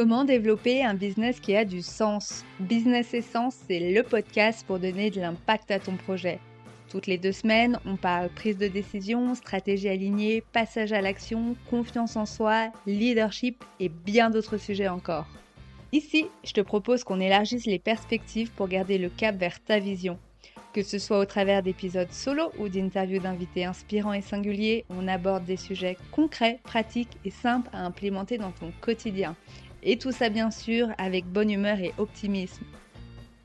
Comment développer un business qui a du sens? Business Essence, c'est le podcast pour donner de l'impact à ton projet. Toutes les deux semaines, on parle prise de décision, stratégie alignée, passage à l'action, confiance en soi, leadership et bien d'autres sujets encore. Ici, je te propose qu'on élargisse les perspectives pour garder le cap vers ta vision. Que ce soit au travers d'épisodes solo ou d'interviews d'invités inspirants et singuliers, on aborde des sujets concrets, pratiques et simples à implémenter dans ton quotidien. Et tout ça bien sûr avec bonne humeur et optimisme.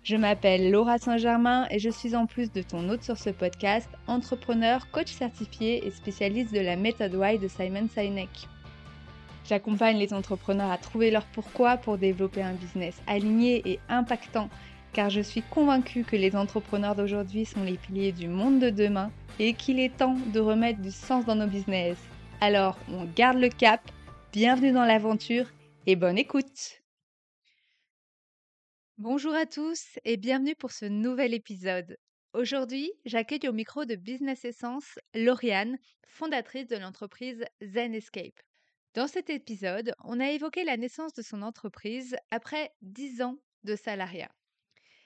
Je m'appelle Laura Saint-Germain et je suis en plus de ton hôte sur ce podcast, entrepreneur, coach certifié et spécialiste de la méthode Y de Simon Sinek. J'accompagne les entrepreneurs à trouver leur pourquoi pour développer un business aligné et impactant, car je suis convaincue que les entrepreneurs d'aujourd'hui sont les piliers du monde de demain et qu'il est temps de remettre du sens dans nos business. Alors, on garde le cap, bienvenue dans l'aventure et bonne écoute Bonjour à tous et bienvenue pour ce nouvel épisode. Aujourd'hui, j'accueille au micro de Business Essence Lauriane, fondatrice de l'entreprise Zen Escape. Dans cet épisode, on a évoqué la naissance de son entreprise après 10 ans de salariat.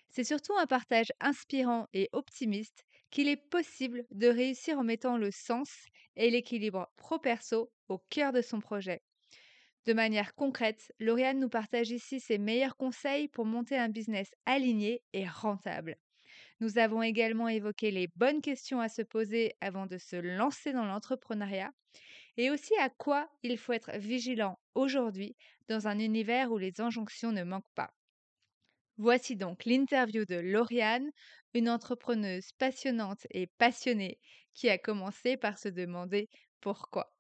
C'est surtout un partage inspirant et optimiste qu'il est possible de réussir en mettant le sens et l'équilibre pro-perso au cœur de son projet. De manière concrète, Lauriane nous partage ici ses meilleurs conseils pour monter un business aligné et rentable. Nous avons également évoqué les bonnes questions à se poser avant de se lancer dans l'entrepreneuriat et aussi à quoi il faut être vigilant aujourd'hui dans un univers où les injonctions ne manquent pas. Voici donc l'interview de Lauriane, une entrepreneuse passionnante et passionnée qui a commencé par se demander pourquoi.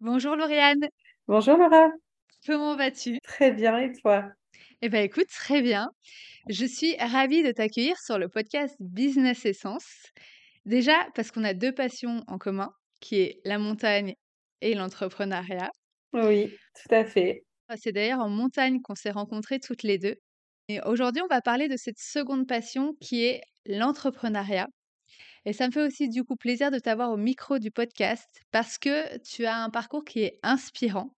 Bonjour Lauriane. Bonjour Laura. Comment vas-tu? Très bien et toi? Eh ben écoute, très bien. Je suis ravie de t'accueillir sur le podcast Business Essence. Déjà parce qu'on a deux passions en commun, qui est la montagne et l'entrepreneuriat. Oui, tout à fait. Ah, c'est d'ailleurs en montagne qu'on s'est rencontrées toutes les deux. Et aujourd'hui, on va parler de cette seconde passion qui est l'entrepreneuriat. Et ça me fait aussi du coup plaisir de t'avoir au micro du podcast parce que tu as un parcours qui est inspirant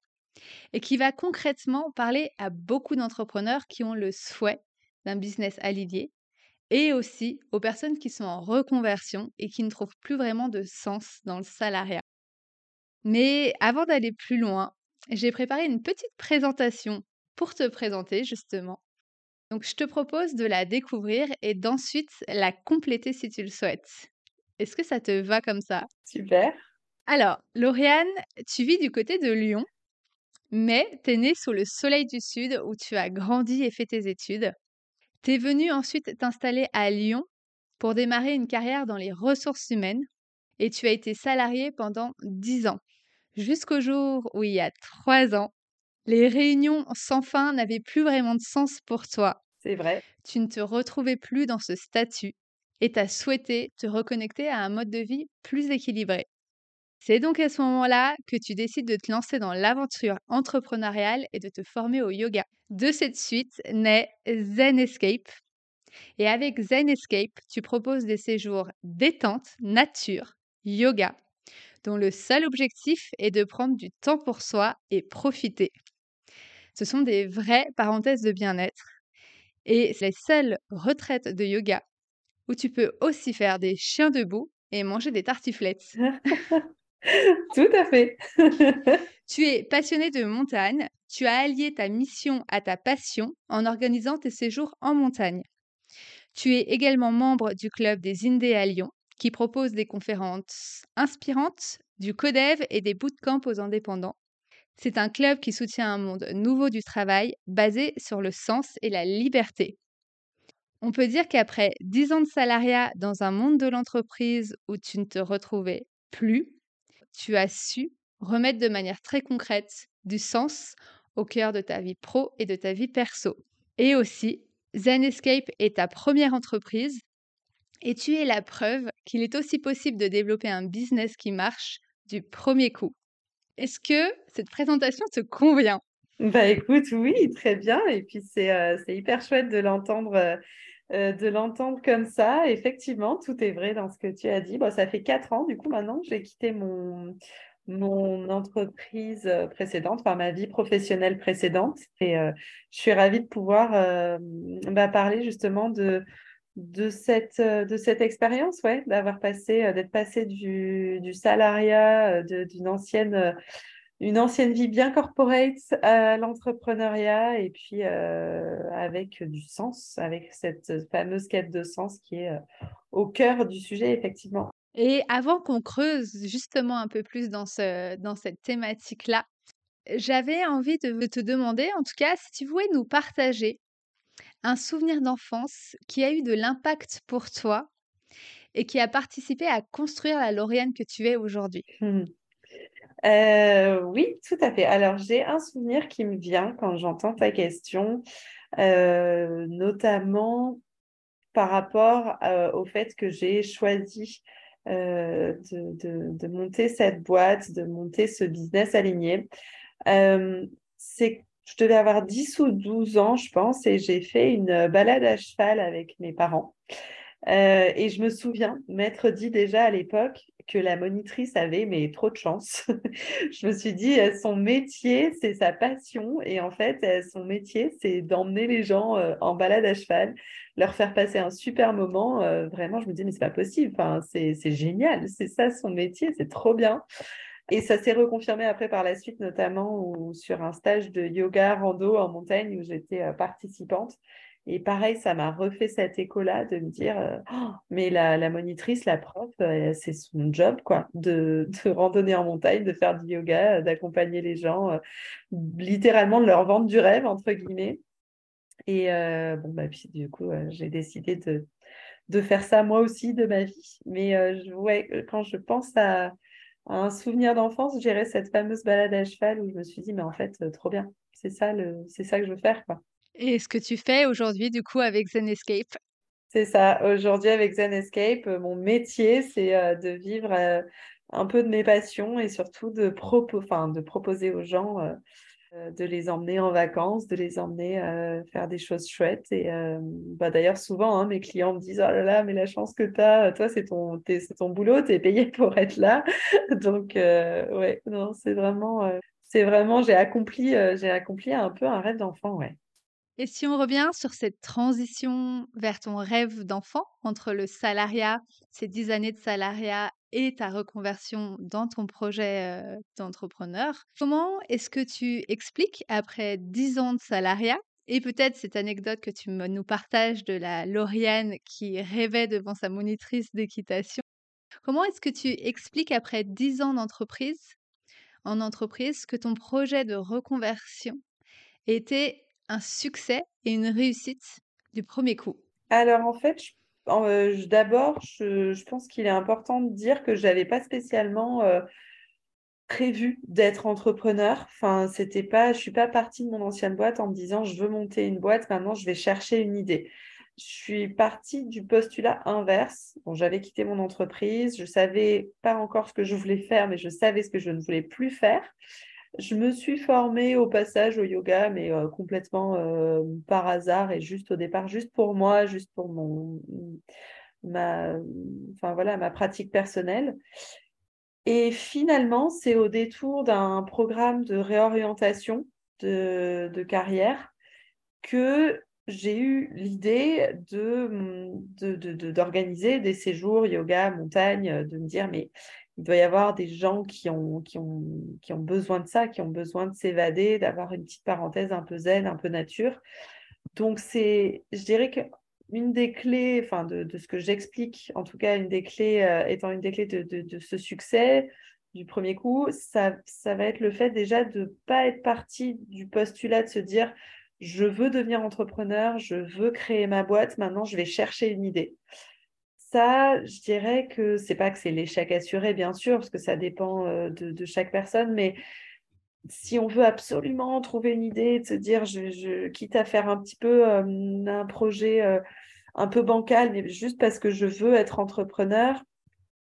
et qui va concrètement parler à beaucoup d'entrepreneurs qui ont le souhait d'un business aligné et aussi aux personnes qui sont en reconversion et qui ne trouvent plus vraiment de sens dans le salariat. Mais avant d'aller plus loin, j'ai préparé une petite présentation pour te présenter justement. Donc je te propose de la découvrir et d'ensuite la compléter si tu le souhaites. Est-ce que ça te va comme ça? Super. Alors, Lauriane, tu vis du côté de Lyon, mais tu es née sous le soleil du Sud où tu as grandi et fait tes études. Tu es venue ensuite t'installer à Lyon pour démarrer une carrière dans les ressources humaines et tu as été salariée pendant 10 ans. Jusqu'au jour où, il y a trois ans, les réunions sans fin n'avaient plus vraiment de sens pour toi. C'est vrai. Tu ne te retrouvais plus dans ce statut et tu as souhaité te reconnecter à un mode de vie plus équilibré. C'est donc à ce moment-là que tu décides de te lancer dans l'aventure entrepreneuriale et de te former au yoga. De cette suite naît Zen Escape. Et avec Zen Escape, tu proposes des séjours détente, nature, yoga, dont le seul objectif est de prendre du temps pour soi et profiter. Ce sont des vraies parenthèses de bien-être. Et les seules retraites de yoga où tu peux aussi faire des chiens debout et manger des tartiflettes. Tout à fait. tu es passionné de montagne, tu as allié ta mission à ta passion en organisant tes séjours en montagne. Tu es également membre du club des Indés à Lyon, qui propose des conférences inspirantes, du codev et des bootcamps aux indépendants. C'est un club qui soutient un monde nouveau du travail basé sur le sens et la liberté. On peut dire qu'après 10 ans de salariat dans un monde de l'entreprise où tu ne te retrouvais plus, tu as su remettre de manière très concrète du sens au cœur de ta vie pro et de ta vie perso. Et aussi, Zen Escape est ta première entreprise et tu es la preuve qu'il est aussi possible de développer un business qui marche du premier coup. Est-ce que cette présentation te convient? Bah écoute, oui, très bien. Et puis c'est euh, hyper chouette de l'entendre euh, euh, de l'entendre comme ça. Effectivement, tout est vrai dans ce que tu as dit. Bon, ça fait quatre ans, du coup, maintenant, j'ai quitté mon, mon entreprise précédente, enfin ma vie professionnelle précédente. Et je suis ravie de pouvoir bah, parler justement de, de cette, de cette expérience, ouais, d'avoir passé, d'être passé du, du salariat, d'une ancienne une ancienne vie bien corporate à l'entrepreneuriat et puis euh, avec du sens, avec cette fameuse quête de sens qui est euh, au cœur du sujet, effectivement. Et avant qu'on creuse justement un peu plus dans, ce, dans cette thématique-là, j'avais envie de te demander, en tout cas, si tu voulais nous partager un souvenir d'enfance qui a eu de l'impact pour toi et qui a participé à construire la Lauriane que tu es aujourd'hui. Mmh. Euh, oui, tout à fait. Alors, j'ai un souvenir qui me vient quand j'entends ta question, euh, notamment par rapport euh, au fait que j'ai choisi de, monter cette boîte, de monter ce business aligné. je devais avoir 10 ou 12 ans, je pense, et j'ai fait une balade à cheval avec mes parents. Et je me souviens m'être dit déjà à l'époque, que la monitrice avait, mais trop de chance. je me suis dit, euh, son métier, c'est sa passion. Et en fait, euh, son métier, c'est d'emmener les gens euh, en balade à cheval, leur faire passer un super moment. vraiment, je me dis, mais c'est pas possible. Enfin, c'est génial. C'est ça son métier. C'est trop bien. Et ça s'est reconfirmé après par la suite, notamment sur un stage de yoga rando en montagne où j'étais participante. Et pareil, ça m'a refait cet écho-là de me dire, euh, oh, mais la, monitrice, la prof, euh, c'est son job, quoi, de, de, randonner en montagne, de faire du yoga, euh, d'accompagner les gens, littéralement de leur vendre du rêve, entre guillemets. Et bon, bah, puis du coup, j'ai décidé de, de faire ça moi aussi de ma vie. Mais ouais, quand je pense à, un souvenir d'enfance, j'irais cette fameuse balade à cheval où je me suis dit, mais en fait, trop bien. C'est ça, le, c'est ça que je veux faire, quoi. Et ce que tu fais aujourd'hui, du coup, avec Zen Escape? C'est ça. Aujourd'hui, avec Zen Escape, euh, mon métier, c'est euh, de vivre euh, un peu de mes passions et surtout de, de proposer aux gens de les emmener en vacances, de les emmener faire des choses chouettes. Et bah, d'ailleurs, souvent, hein, mes clients me disent Oh là là, mais la chance que tu as, toi, c'est ton, boulot, tu es payé pour être là. Donc, ouais, non, c'est vraiment, c'est vraiment, j'ai accompli, j'ai accompli un peu un rêve d'enfant, ouais. Et si on revient sur cette transition vers ton rêve d'enfant, entre le salariat, ces dix années de salariat et ta reconversion dans ton projet d'entrepreneur, comment est-ce que tu expliques, après dix ans de salariat, et peut-être cette anecdote que tu nous partages de la Lauriane qui rêvait devant sa monitrice d'équitation, comment est-ce que tu expliques après dix ans d'entreprise, en entreprise, que ton projet de reconversion était un succès et une réussite du premier coup? Alors en fait, euh, d'abord, je, pense qu'il est important de dire que je n'avais pas spécialement euh, prévu d'être entrepreneur. Enfin, c'était pas, je suis pas partie de mon ancienne boîte en me disant je veux monter une boîte, maintenant je vais chercher une idée. Je suis partie du postulat inverse. Bon, j'avais quitté mon entreprise, je savais pas encore ce que je voulais faire, mais je savais ce que je ne voulais plus faire. Je me suis formée au passage au yoga, mais euh, complètement euh, par hasard et juste au départ, juste pour moi, juste pour mon ma, voilà, ma pratique personnelle. Et finalement, c'est au détour d'un programme de réorientation de, de carrière que j'ai eu l'idée de, d'organiser des séjours yoga, montagne, de me dire, mais il doit y avoir des gens qui ont, besoin de ça, qui ont besoin de s'évader, d'avoir une petite parenthèse un peu zen, un peu nature. Donc, c'est, je dirais que une des clés, enfin de, ce que j'explique, en tout cas une des clés, euh, étant une des clés de, ce succès du premier coup, ça, ça va être le fait déjà de ne pas être parti du postulat de se dire je veux devenir entrepreneur, je veux créer ma boîte, maintenant je vais chercher une idée ça, je dirais que c'est pas que c'est l'échec assuré, bien sûr, parce que ça dépend euh, de, chaque personne, mais si on veut absolument trouver une idée, de se dire, je, quitte à faire un petit peu un projet un peu bancal, mais juste parce que je veux être entrepreneur,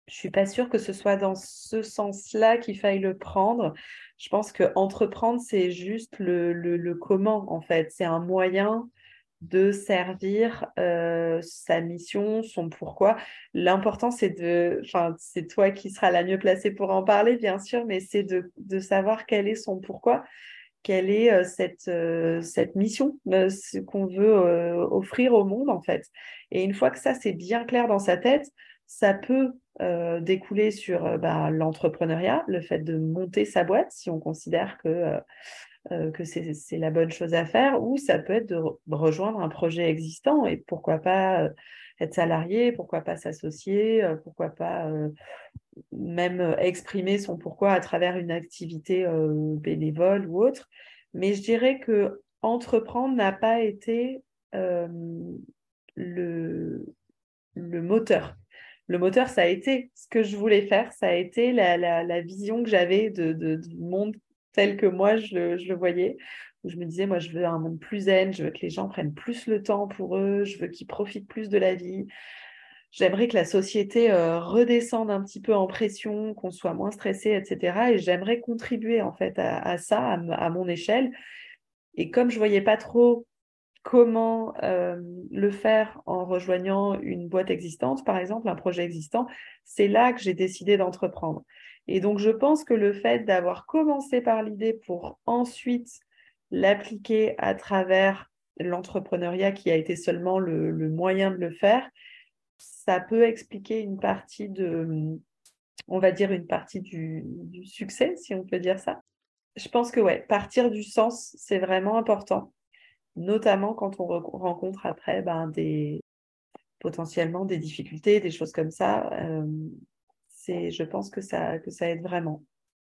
je suis pas sûre que ce soit dans ce sens-là qu'il faille le prendre. Je pense que entreprendre, c'est juste le, le, comment, en fait. C'est un moyen de servir sa mission, son pourquoi. L'important, c'est de, enfin, c'est toi qui seras la mieux placée pour en parler, bien sûr, mais c'est de, de savoir quel est son pourquoi, quelle est cette, cette mission, ce qu'on veut offrir au monde, en fait. Et une fois que ça, c'est bien clair dans sa tête, ça peut découler sur bah, l'entrepreneuriat, le fait de monter sa boîte, si on considère que euh, que c'est la bonne chose à faire, ou ça peut être de rejoindre un projet existant et pourquoi pas euh, être salarié, pourquoi pas s'associer, euh, pourquoi pas même exprimer son pourquoi à travers une activité bénévole ou autre. Mais je dirais que entreprendre n'a pas été le, le moteur. Le moteur, ça a été ce que je voulais faire, ça a été la, la, vision que j'avais de, du monde tel que moi je le, voyais, où je me disais, moi, je veux un monde plus zen, je veux que les gens prennent plus le temps pour eux, je veux qu'ils profitent plus de la vie. J'aimerais que la société euh, redescende un petit peu en pression, qu'on soit moins stressé, etc. Et j'aimerais contribuer en fait à, ça, à, mon échelle. Et comme je voyais pas trop comment euh, le faire en rejoignant une boîte existante, par exemple, un projet existant, c'est là que j'ai décidé d'entreprendre. Et donc, je pense que le fait d'avoir commencé par l'idée pour ensuite l'appliquer à travers l'entrepreneuriat qui a été seulement le, moyen de le faire, ça peut expliquer une partie de, on va dire une partie du, succès, si on peut dire ça. Je pense que ouais, partir du sens, c'est vraiment important, notamment quand on rencontre après ben, des, potentiellement des difficultés, des choses comme ça. Euh, je pense que ça, que ça aide vraiment.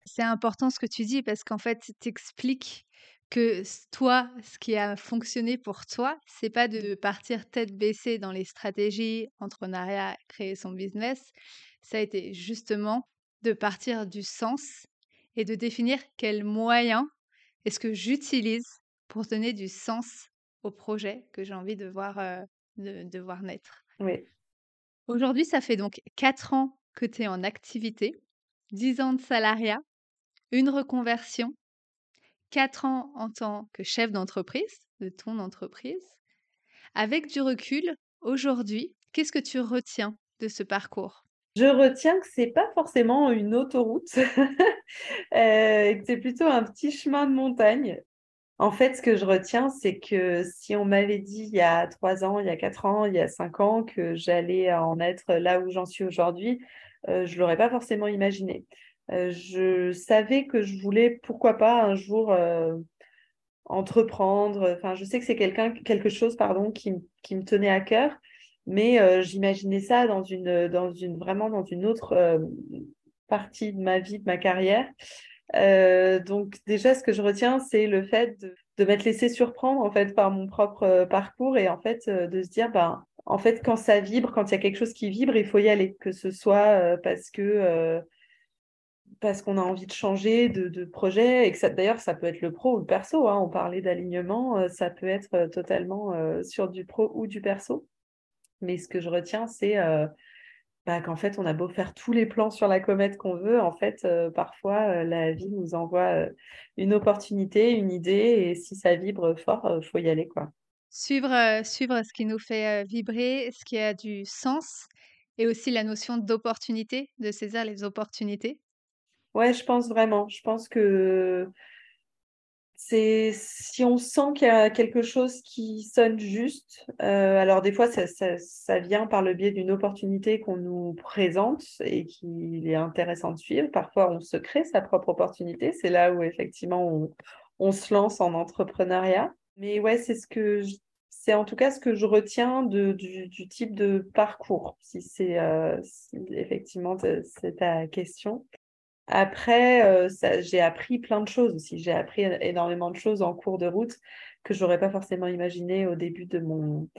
C'est important ce que tu dis parce qu'en fait, tu expliques que toi, ce qui a fonctionné pour toi, c'est pas de partir tête baissée dans les stratégies, entrepreneuriat, créer son business. Ça a été justement de partir du sens et de définir quels moyens est-ce que j'utilise pour donner du sens au projet que j'ai envie de voir, euh, de, de voir naître. Oui. Aujourd'hui, ça fait donc quatre ans que tu es en activité, 10 ans de salariat, une reconversion, 4 ans en tant que chef d'entreprise de ton entreprise. Avec du recul, aujourd'hui, qu'est-ce que tu retiens de ce parcours? Je retiens que c'est pas forcément une autoroute, euh, que c'est plutôt un petit chemin de montagne. En fait, ce que je retiens, c'est que si on m'avait dit il y a trois ans, il y a quatre ans, il y a cinq ans que j'allais en être là où j'en suis aujourd'hui, euh, je ne l'aurais pas forcément imaginé. Euh, je savais que je voulais, pourquoi pas, un jour euh, entreprendre. Enfin, je sais que c'est quelqu'un, quelque chose pardon, qui, qui, me tenait à cœur, mais j'imaginais ça dans une, dans une, vraiment dans une autre partie de ma vie, de ma carrière. donc déjà, ce que je retiens, c'est le fait de, m'être laissé surprendre en fait par mon propre parcours et en fait de se dire, ben, en fait, quand ça vibre, quand il y a quelque chose qui vibre, il faut y aller, que ce soit euh, parce que euh, parce qu'on a envie de changer de, projet et d'ailleurs, ça peut être le pro ou le perso. Hein. on parlait d'alignement, euh, ça peut être totalement sur du pro ou du perso. Mais ce que je retiens, c'est bah, qu'en fait, on a beau faire tous les plans sur la comète qu'on veut, en fait, parfois, la vie nous envoie une opportunité, une idée, et si ça vibre fort, il faut y aller, quoi. Suivre, suivre ce qui nous fait, vibrer, ce qui a du sens et aussi la notion d'opportunité, de saisir les opportunités? Ouais, je pense vraiment. Je pense que c'est si on sent qu'il y a quelque chose qui sonne juste, alors des fois ça ça vient par le biais d'une opportunité qu'on nous présente et qu'il est intéressant de suivre. Parfois, on se crée sa propre opportunité. C'est là où effectivement on on se lance en entrepreneuriat. Mais ouais, c'est ce que c'est en tout cas ce que je retiens de, du, type de parcours, si c'est euh, effectivement c'est ta question. Après, euh, j'ai appris plein de choses aussi. J'ai appris énormément de choses en cours de route que je n'aurais pas forcément imaginé au début de mon,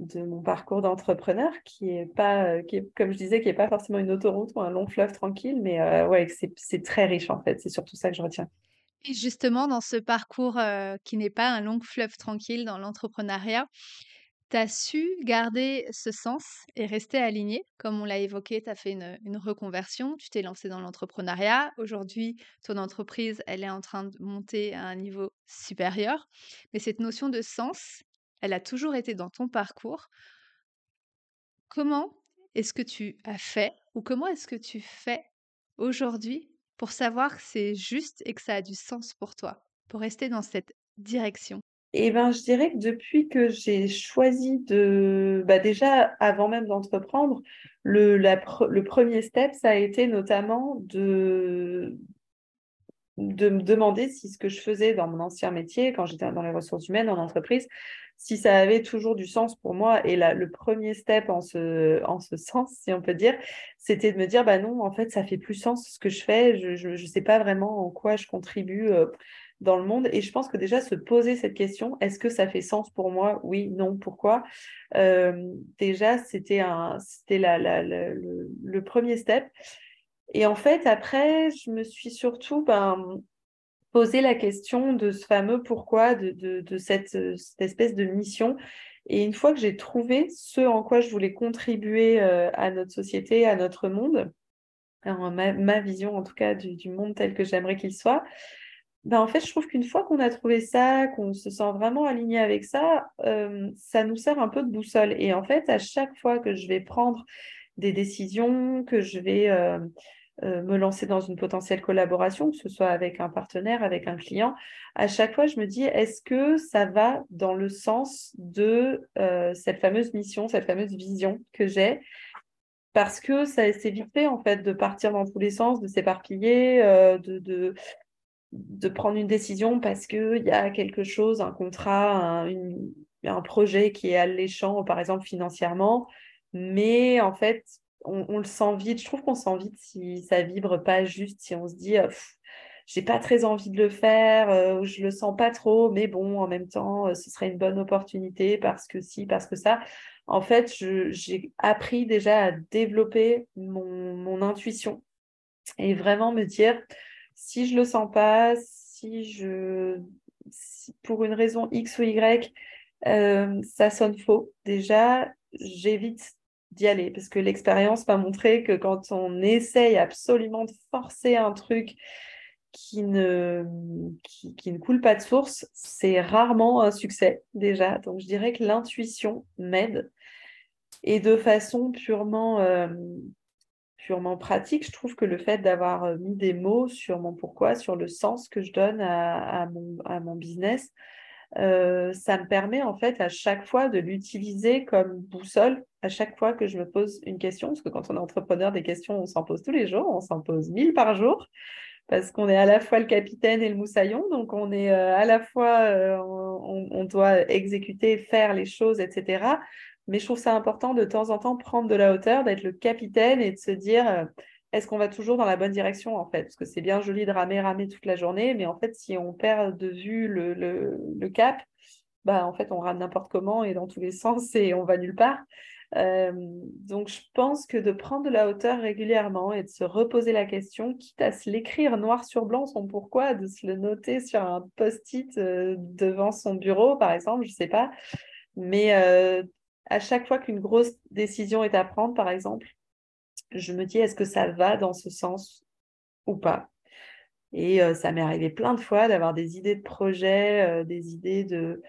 de mon parcours d'entrepreneur, qui est pas, qui est, comme je disais, qui n'est pas forcément une autoroute ou un long fleuve tranquille, mais euh, ouais, c'est très riche en fait. C'est surtout ça que je retiens. Justement, dans ce parcours qui n'est pas un long fleuve tranquille dans l'entrepreneuriat, tu as su garder ce sens et rester aligné? Comme on l'a évoqué, tu as fait une, reconversion, tu t'es lancé dans l'entrepreneuriat. Aujourd'hui, ton entreprise, elle est en train de monter à un niveau supérieur. Mais cette notion de sens, elle a toujours été dans ton parcours. Comment est-ce que tu as fait ou comment est-ce que tu fais aujourd'hui pour savoir que c'est juste et que ça a du sens pour toi, pour rester dans cette direction? Eh ben, je dirais que depuis que j'ai choisi de, bah déjà, avant même d'entreprendre, le, le premier step, ça a été notamment de, de me demander si ce que je faisais dans mon ancien métier, quand j'étais dans les ressources humaines, en entreprise, si ça avait toujours du sens pour moi. Et là, le premier step en ce, en ce sens, si on peut dire, c'était de me dire, bah non, en fait, ça fait plus sens ce que je fais. Je ne sais pas vraiment en quoi je contribue euh, dans le monde. Et je pense que déjà, se poser cette question, est-ce que ça fait sens pour moi? Oui, non, pourquoi? Euh, Déjà, c'était c'était la, la, le, le premier step. Et en fait, après, je me suis surtout ben, posé la question de ce fameux pourquoi, de, de, cette, espèce de mission. Et une fois que j'ai trouvé ce en quoi je voulais contribuer euh, à notre société, à notre monde, ma, ma, vision en tout cas du, monde tel que j'aimerais qu'il soit, ben en fait, je trouve qu'une fois qu'on a trouvé ça, qu'on se sent vraiment aligné avec ça, euh, ça nous sert un peu de boussole. Et en fait, à chaque fois que je vais prendre des décisions, que je vais euh, euh, me lancer dans une potentielle collaboration, que ce soit avec un partenaire, avec un client, à chaque fois, je me dis, est-ce que ça va dans le sens de euh, cette fameuse mission, cette fameuse vision que j'ai? Parce que ça c'est vite fait, en fait, de partir dans tous les sens, de s'éparpiller, euh, de, de, de, prendre une décision parce qu'il y a quelque chose, un contrat, un, un projet qui est alléchant, par exemple, financièrement. Mais en fait, on, le sent vite. Je trouve qu'on sent vite si ça vibre pas juste, si on se dit euh, j'ai pas très envie de le faire, euh, je le sens pas trop, mais bon, en même temps, euh, ce serait une bonne opportunité parce que si, parce que ça. En fait, j'ai appris déjà à développer mon, intuition et vraiment me dire si je le sens pas, si je, pour une raison X ou Y, ça sonne faux. Déjà, j'évite d'y aller parce que l'expérience m'a montré que quand on essaye absolument de forcer un truc qui ne, coule pas de source, c'est rarement un succès déjà. Donc je dirais que l'intuition m'aide. Et de façon purement, euh, pratique, je trouve que le fait d'avoir mis des mots sur mon pourquoi, sur le sens que je donne à, mon, à mon business, euh, ça me permet en fait à chaque fois de l'utiliser comme boussole à chaque fois que je me pose une question, parce que quand on est entrepreneur, des questions, on s'en pose tous les jours, on s'en pose mille par jour, parce qu'on est à la fois le capitaine et le moussaillon, donc on est euh, à la fois, euh, on, doit exécuter, faire les choses, etc. Mais je trouve ça important de temps en temps prendre de la hauteur, d'être le capitaine et de se dire est-ce qu'on va toujours dans la bonne direction en fait? Parce que c'est bien joli de ramer, ramer toute la journée, mais en fait, si on perd de vue le, le, cap, bah en fait, on rame n'importe comment et dans tous les sens et on va nulle part. Euh, donc, je pense que de prendre de la hauteur régulièrement et de se reposer la question, quitte à se l'écrire noir sur blanc, son pourquoi, de se le noter sur un post-it euh, devant son bureau, par exemple, je ne sais pas. Mais euh, à chaque fois qu'une grosse décision est à prendre, par exemple, je me dis est-ce que ça va dans ce sens ou pas? Et ça m'est arrivé plein de fois d'avoir des idées de projet, euh, des idées de,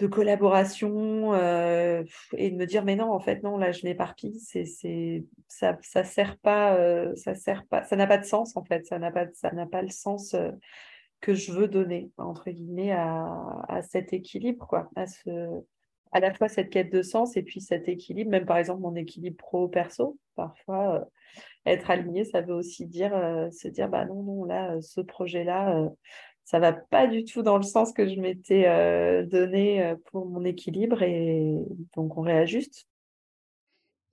de collaboration euh, et de me dire mais non en fait non là je m'éparpille c'est c'est ça ça sert pas ça sert pas ça n'a pas de sens en fait ça n'a pas ça n'a pas le sens que je veux donner entre guillemets à, à cet équilibre quoi à ce à la fois cette quête de sens et puis cet équilibre, même par exemple mon équilibre pro-perso. Parfois, euh, être aligné, ça veut aussi dire euh, se dire bah non, non, là, euh, ce projet-là, ça va pas du tout dans le sens que je m'étais donné pour mon équilibre et donc on réajuste.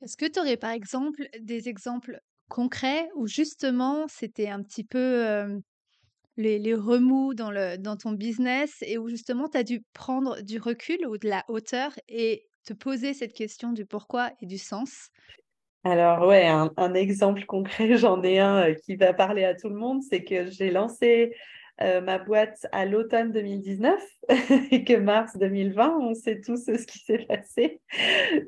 Est-ce que tu aurais par exemple des exemples concrets où justement c'était un petit peu les, remous dans, le, dans ton business et où justement tu as dû prendre du recul ou de la hauteur et te poser cette question du pourquoi et du sens? Alors ouais, un, exemple concret, j'en ai un euh, qui va parler à tout le monde, c'est que j'ai lancé euh, ma boîte à l'automne 2019 et que mars 2020, on sait tous ce qui s'est passé.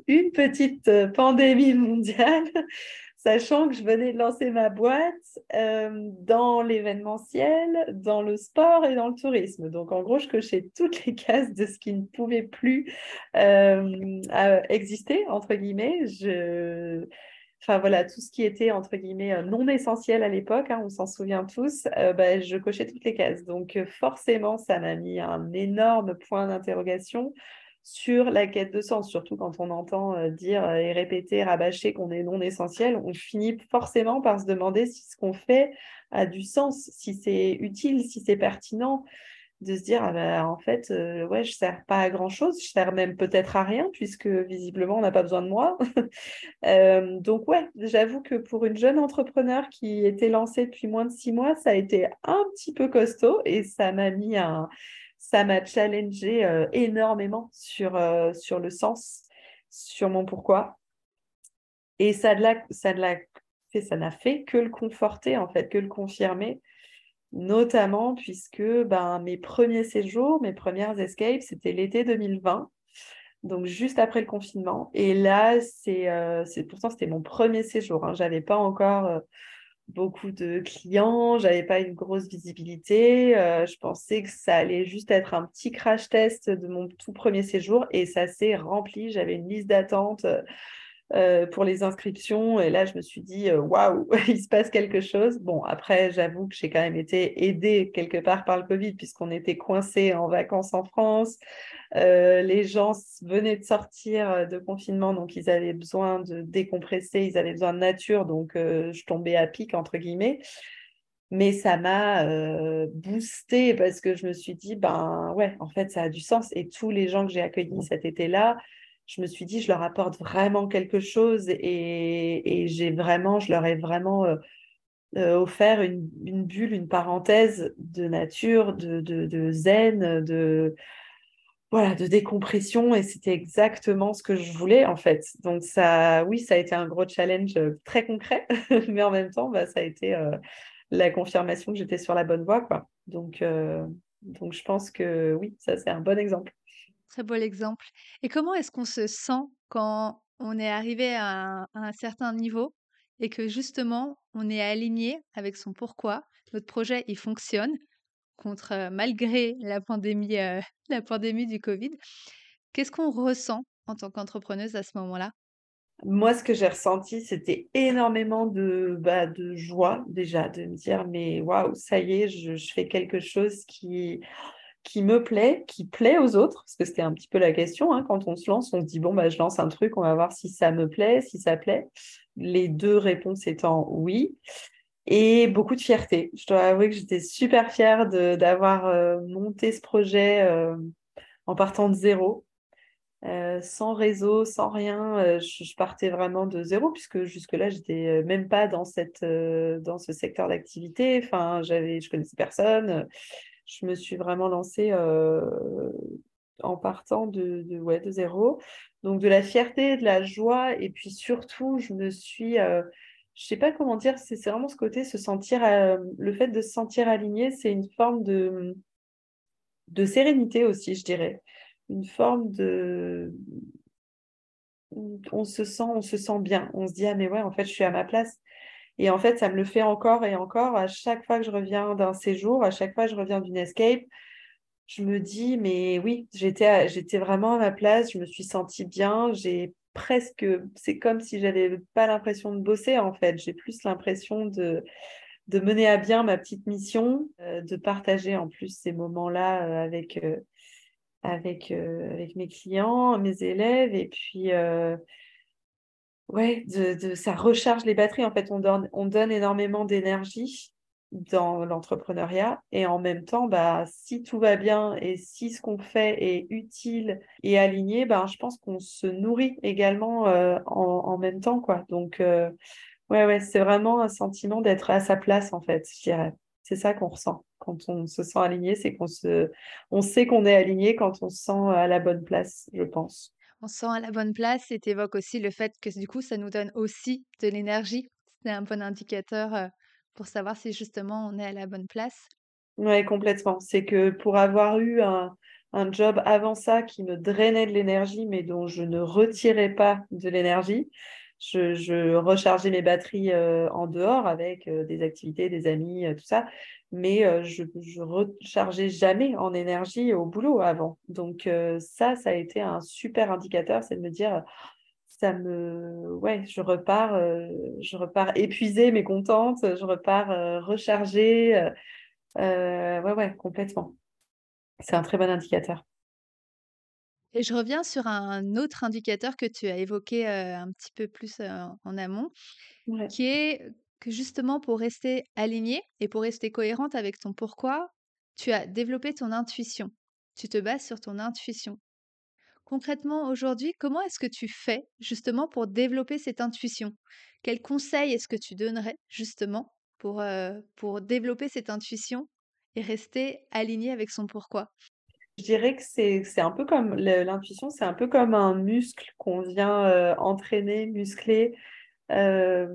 Une petite euh, pandémie mondiale sachant que je venais de lancer ma boîte euh, dans l'événementiel, dans le sport et dans le tourisme. Donc, en gros, je cochais toutes les cases de ce qui ne pouvait plus exister, entre guillemets. Enfin voilà, tout ce qui était entre guillemets euh, non essentiel à l'époque, hein, on s'en souvient tous, bah, je cochais toutes les cases. Donc forcément, ça m'a mis un énorme point d'interrogation sur la quête de sens, surtout quand on entend euh, dire euh, et répéter, rabâcher qu'on est non essentiel, on finit forcément par se demander si ce qu'on fait a du sens, si c'est utile, si c'est pertinent, de se dire ah ben, en fait euh, ouais je sers pas à grand chose, je sers même peut-être à rien puisque visiblement on n'a pas besoin de moi. donc ouais, j'avoue que pour une jeune entrepreneur qui était lancée depuis moins de six mois, ça a été un petit peu costaud et ça m'a mis un ça m'a challengé euh, énormément sur, euh, sur le sens, sur mon pourquoi. Et ça ne ça fait, ça n'a fait que le conforter, en fait, que le confirmer, notamment puisque ben, mes premiers séjours, mes premières escapes, c'était l'été 2020 donc juste après le confinement. Et là, c'est euh, pourtant c'était mon premier séjour. Hein. Je pas encore beaucoup de clients, j'avais pas une grosse visibilité. Euh, je pensais que ça allait juste être un petit crash test de mon tout premier séjour et ça s'est rempli. J'avais une liste d'attente euh, pour les inscriptions et là je me suis dit euh, waouh, il se passe quelque chose. Bon, après, j'avoue que j'ai quand même été aidée quelque part par le Covid puisqu'on était coincés en vacances en France. Euh, les gens venaient de sortir euh, de confinement, donc ils avaient besoin de décompresser, ils avaient besoin de nature, donc euh, je tombais à pic, entre guillemets. Mais ça m'a boosté parce que je me suis dit, ben ouais, en fait, ça a du sens. Et tous les gens que j'ai accueillis cet été-là, je me suis dit, je leur apporte vraiment quelque chose et, j'ai vraiment, je leur ai vraiment offert une, bulle, une parenthèse de nature, de, zen, de, voilà, de décompression et c'était exactement ce que je voulais en fait. Donc ça, oui, ça a été un gros challenge euh, très concret, mais en même temps, bah, ça a été euh, la confirmation que j'étais sur la bonne voie, euh, donc je pense que oui, ça c'est un bon exemple. Très beau exemple. Et comment est-ce qu'on se sent quand on est arrivé à un certain niveau et que justement on est aligné avec son pourquoi, notre projet il fonctionne, contre malgré la pandémie, la pandémie du Covid? Qu'est-ce qu'on ressent en tant qu'entrepreneuse à ce moment-là? Moi, ce que j'ai ressenti, c'était énormément de, bah, de joie déjà, de me dire, mais waouh, ça y est, je, fais quelque chose qui, qui me plaît, qui plaît aux autres, parce que c'était un petit peu la question, hein, quand on se lance, on se dit, bon, bah, je lance un truc, on va voir si ça me plaît, si ça plaît. Les deux réponses étant oui et beaucoup de fierté. Je dois avouer que j'étais super fière d'avoir euh, monté ce projet euh, en partant de zéro. Euh, sans réseau, sans rien, je, partais vraiment de zéro puisque jusque-là, j'étais même pas dans, cette, dans ce secteur d'activité. Enfin, j'avais, je connaissais personne. Je me suis vraiment lancée en partant de, ouais, de zéro. Donc, de la fierté, de la joie, et puis surtout, je me suis je sais pas comment dire, c'est vraiment ce côté, se sentir, euh, le fait de se sentir aligné, c'est une forme de, de sérénité aussi, je dirais. Une forme de. On se sent, on se sent bien. On se dit, ah, mais ouais, en fait, je suis à ma place. Et en fait, ça me le fait encore et encore. À chaque fois que je reviens d'un séjour, à chaque fois que je reviens d'une escape, je me dis, mais oui, j'étais, vraiment à ma place, je me suis sentie bien, j'ai presque, c'est comme si j'avais pas l'impression de bosser en fait. J'ai plus l'impression de, mener à bien ma petite mission, euh, de partager en plus ces moments-là euh, avec, euh, avec mes clients, mes élèves, et puis ouais, de, de, ça recharge les batteries. En fait, on donne, on donne énormément d'énergie dans l'entrepreneuriat et en même temps bah si tout va bien et si ce qu'on fait est utile et aligné bah, je pense qu'on se nourrit également euh, en, même temps quoi donc euh, ouais ouais c'est vraiment un sentiment d'être à sa place en fait je dirais c'est ça qu'on ressent quand on se sent aligné c'est qu'on se on sait qu'on est aligné quand on se sent à la bonne place je pense on se sent à la bonne place et évoques aussi le fait que du coup ça nous donne aussi de l'énergie c'est un bon indicateur euh, pour savoir si justement on est à la bonne place Oui, complètement. C'est que pour avoir eu un, job avant ça qui me drainait de l'énergie, mais dont je ne retirais pas de l'énergie, je, rechargeais mes batteries en dehors avec des activités, des amis, tout ça. Mais je, je rechargeais jamais en énergie au boulot avant. Donc ça, ça a été un super indicateur, c'est de me dire ça me ouais je repars je repars épuisée mais contente je repars rechargée ouais ouais complètement. C'est un très bon indicateur. Et je reviens sur un autre indicateur que tu as évoqué un petit peu plus en amont, qui est que justement pour rester alignée et pour rester cohérente avec ton pourquoi, tu as développé ton intuition. Tu te bases sur ton intuition. Concrètement, aujourd'hui, comment est-ce que tu fais justement pour développer cette intuition? Quels conseils est-ce que tu donnerais justement pour, pour développer cette intuition et rester aligné avec son pourquoi? Je dirais que c'est un peu comme l'intuition, c'est un peu comme un muscle qu'on vient euh, entraîner, muscler. Euh,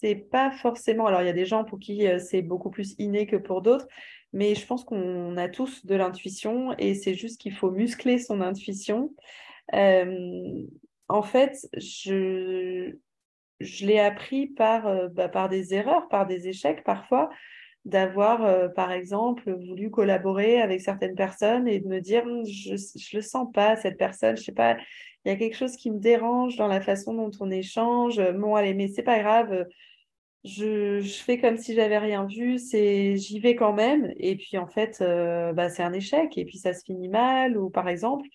c'est pas forcément. Alors, il y a des gens pour qui euh, c'est beaucoup plus inné que pour d'autres, mais je pense qu'on a tous de l'intuition et c'est juste qu'il faut muscler son intuition. en fait, je, je l'ai appris par, bah, par des erreurs, par des échecs parfois d'avoir, euh, par exemple, voulu collaborer avec certaines personnes et de me dire, «Hum, je ne le sens pas, cette personne, je sais pas, il y a quelque chose qui me dérange dans la façon dont on échange. Bon, allez, mais c'est pas grave, je, fais comme si j'avais rien vu, c'est j'y vais quand même. Et puis, en fait, euh, bah, c'est un échec et puis ça se finit mal. Ou par exemple,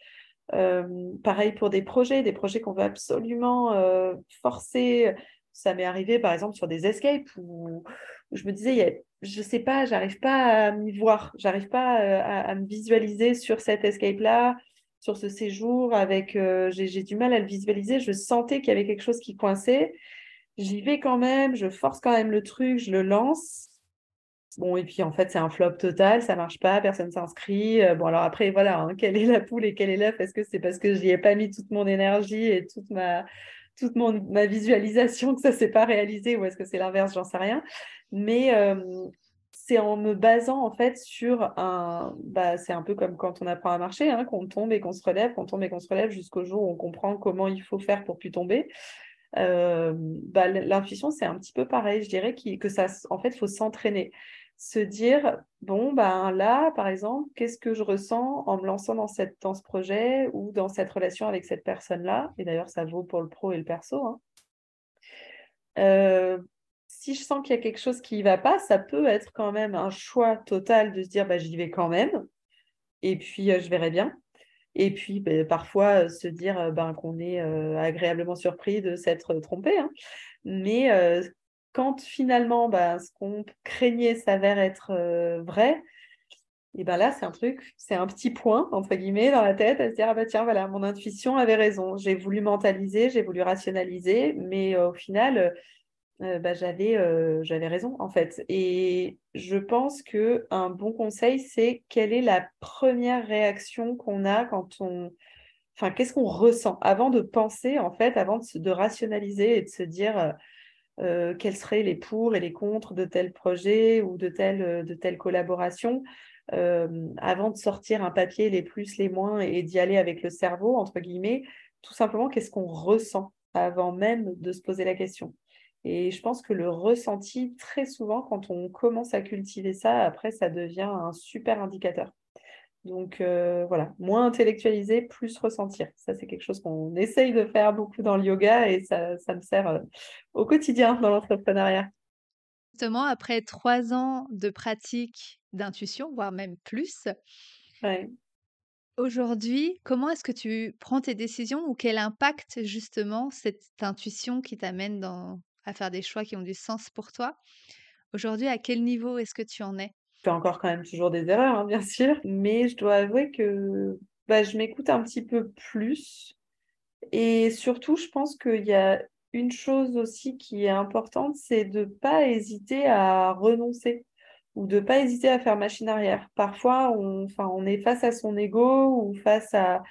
euh, pareil pour des projets, des projets qu'on veut absolument forcer. Ça m'est arrivé, par exemple, sur des escapes où, je me disais, il y a je sais pas, j'arrive pas à m'y voir, j'arrive pas euh, à, me visualiser sur cet escape-là, sur ce séjour, avec, euh, j'ai du mal à le visualiser, je sentais qu'il y avait quelque chose qui coinçait. J'y vais quand même, je force quand même le truc, je le lance. Bon, et puis en fait, c'est un flop total, ça marche pas, personne s'inscrit. Euh, bon, alors après, voilà, hein, quelle est la poule et quel est l'œuf? Est-ce que c'est parce que j'y ai pas mis toute mon énergie et toute ma, toute mon, ma visualisation que ça s'est pas réalisé ou est-ce que c'est l'inverse? J'en sais rien. Mais c'est en me basant en fait sur un. Bah, c'est un peu comme quand on apprend à marcher, hein, qu'on tombe et qu'on se relève, qu'on tombe et qu'on se relève jusqu'au jour où on comprend comment il faut faire pour plus tomber. Euh, bah, L'intuition, c'est un petit peu pareil. Je dirais que ça, en fait, faut s'entraîner. Se dire, bon, ben là, par exemple, qu'est-ce que je ressens en me lançant dans ce projet ou dans cette relation avec cette personne-là? Et d'ailleurs, ça vaut pour le pro et le perso. Hein. Euh, si je sens qu'il y a quelque chose qui ne va pas, ça peut être quand même un choix total de se dire bah, j'y vais quand même, et puis euh, je verrai bien. Et puis bah, parfois euh, se dire euh, ben, qu'on est agréablement surpris de s'être trompé. Hein. Mais quand finalement bah, ce qu'on craignait s'avère être vrai, et ben là, c'est un truc, c'est un petit point, entre guillemets, dans la tête, à se dire, ah bah tiens, voilà, mon intuition avait raison. J'ai voulu mentaliser, j'ai voulu rationaliser, mais au final, euh, bah, j'avais euh, j'avais raison en fait. Et je pense que un bon conseil, c'est quelle est la première réaction qu'on a quand on, enfin, qu'est-ce qu'on ressent avant de penser en fait, avant de, rationaliser et de se dire euh, quels seraient les pour et les contre de tel projet ou de de telle collaboration. avant de sortir un papier, les plus, les moins, et d'y aller avec le cerveau, entre guillemets, tout simplement, qu'est-ce qu'on ressent avant même de se poser la question? Et je pense que le ressenti, très souvent, quand on commence à cultiver ça, après, ça devient un super indicateur. Donc euh, voilà, moins intellectualiser, plus ressentir. Ça, c'est quelque chose qu'on essaye de faire beaucoup dans le yoga et ça, ça me sert euh, au quotidien dans l'entrepreneuriat. Justement, après trois ans de pratique d'intuition, voire même plus, aujourd'hui, comment est-ce que tu prends tes décisions ou quel impact justement cette intuition qui t'amène dans, à faire des choix qui ont du sens pour toi. Aujourd'hui, à quel niveau est-ce que tu en es? Je fais encore quand même toujours des erreurs, hein, bien sûr, mais je dois avouer que bah, je m'écoute un petit peu plus. Et surtout, je pense qu'il y a une chose aussi qui est importante, c'est de ne pas hésiter à renoncer ou de ne pas hésiter à faire machine arrière. Parfois, on, on est face à son ego ou face à,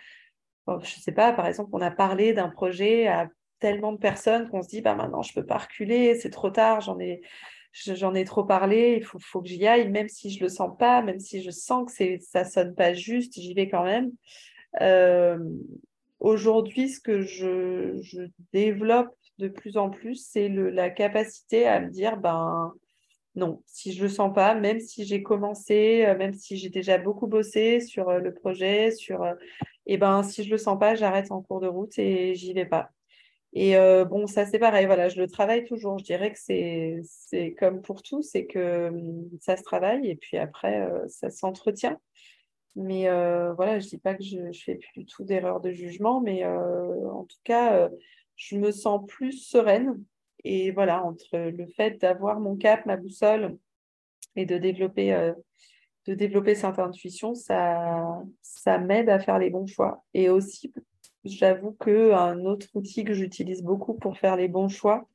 je ne sais pas, par exemple, on a parlé d'un projet à tellement de personnes qu'on se dit bah maintenant je peux pas reculer, c'est trop tard, j'en ai j'en ai trop parlé, il faut, faut que j'y aille, même si je le sens pas, même si je sens que ça sonne pas juste, j'y vais quand même. Euh, aujourd'hui, ce que je, je, développe de plus en plus, c'est la capacité à me dire, ben non, si je le sens pas, même si j'ai commencé, euh, même si j'ai déjà beaucoup bossé sur euh, le projet, sur, et eh ben si je le sens pas, j'arrête en cours de route et j'y vais pas. Et bon, ça c'est pareil, voilà, je le travaille toujours. Je dirais que c'est comme pour tout, c'est que hum, ça se travaille et puis après ça s'entretient. Mais euh, voilà, je ne dis pas que je ne fais plus du tout d'erreur de jugement, mais euh, en tout cas, euh, je me sens plus sereine. Et voilà, entre le fait d'avoir mon cap, ma boussole et de développer, de développer cette intuition, ça, ça m'aide à faire les bons choix. Et aussi, j'avoue qu'un autre outil que j'utilise beaucoup pour faire les bons choix,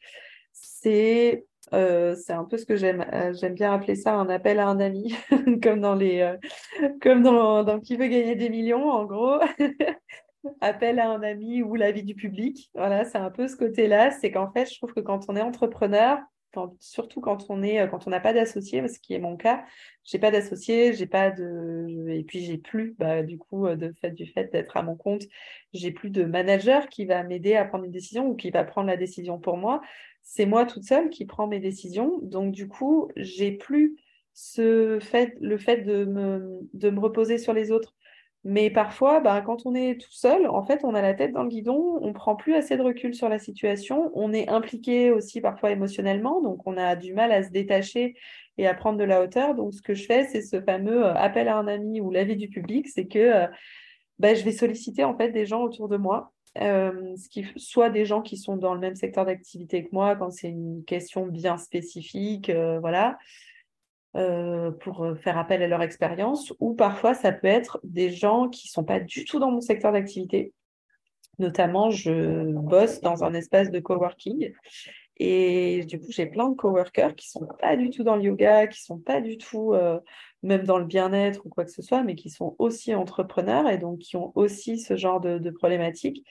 c'est euh, un peu ce que j'aime. Euh, j'aime bien appeler ça un appel à un ami, comme dans les, euh, comme dans, dans, Qui veut gagner des millions, en gros. appel à un ami ou l'avis du public. Voilà, c'est un peu ce côté-là. C'est qu'en fait, je trouve que quand on est entrepreneur, surtout quand on est, quand on n'a pas d'associé, ce qui est mon cas, j'ai pas d'associé, j'ai pas de, et puis j'ai plus, bah, du coup, de fait du fait d'être à mon compte, j'ai plus de manager qui va m'aider à prendre une décision ou qui va prendre la décision pour moi c'est moi toute seule qui prends mes décisions. Donc, du coup, j'ai plus ce fait, le fait de me, de me reposer sur les autres. Mais parfois, bah, quand on est tout seul, en fait, on a la tête dans le guidon, on prend plus assez de recul sur la situation, on est impliqué aussi parfois émotionnellement, donc on a du mal à se détacher et à prendre de la hauteur. Donc, ce que je fais, c'est ce fameux euh, appel à un ami ou l'avis du public, c'est que euh, bah, je vais solliciter en fait des gens autour de moi euh, ce qui, soit des gens qui sont dans le même secteur d'activité que moi, quand c'est une question bien spécifique, voilà, euh, pour faire appel à leur expérience, ou parfois ça peut être des gens qui ne sont pas du tout dans mon secteur d'activité. Notamment, je bosse dans un espace de coworking et du coup, j'ai plein de coworkers qui ne sont pas du tout dans le yoga, qui ne sont pas du tout même dans le bien-être ou quoi que ce soit, mais qui sont aussi entrepreneurs et donc qui ont aussi ce genre de, problématiques.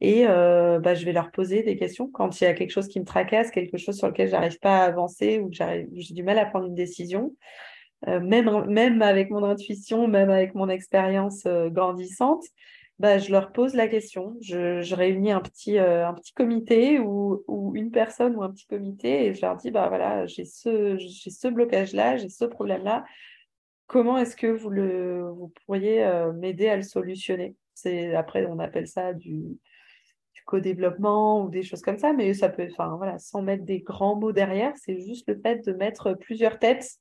Et euh, bah, je vais leur poser des questions quand il y a quelque chose qui me tracasse, quelque chose sur lequel j'arrive pas à avancer ou que j'ai du mal à prendre une décision. Euh, même, même avec mon intuition, même avec mon expérience euh, grandissante, bah, je leur pose la question. Je, réunis un petit, un petit comité ou, ou, une personne ou un petit comité et je leur dis bah, voilà, j'ai ce, ce blocage-là, j'ai ce problème-là comment est-ce que vous, le, vous pourriez m'aider à le solutionner? Après, on appelle ça du co-développement ou des choses comme ça, mais ça peut, enfin voilà, sans mettre des grands mots derrière, c'est juste le fait de mettre plusieurs têtes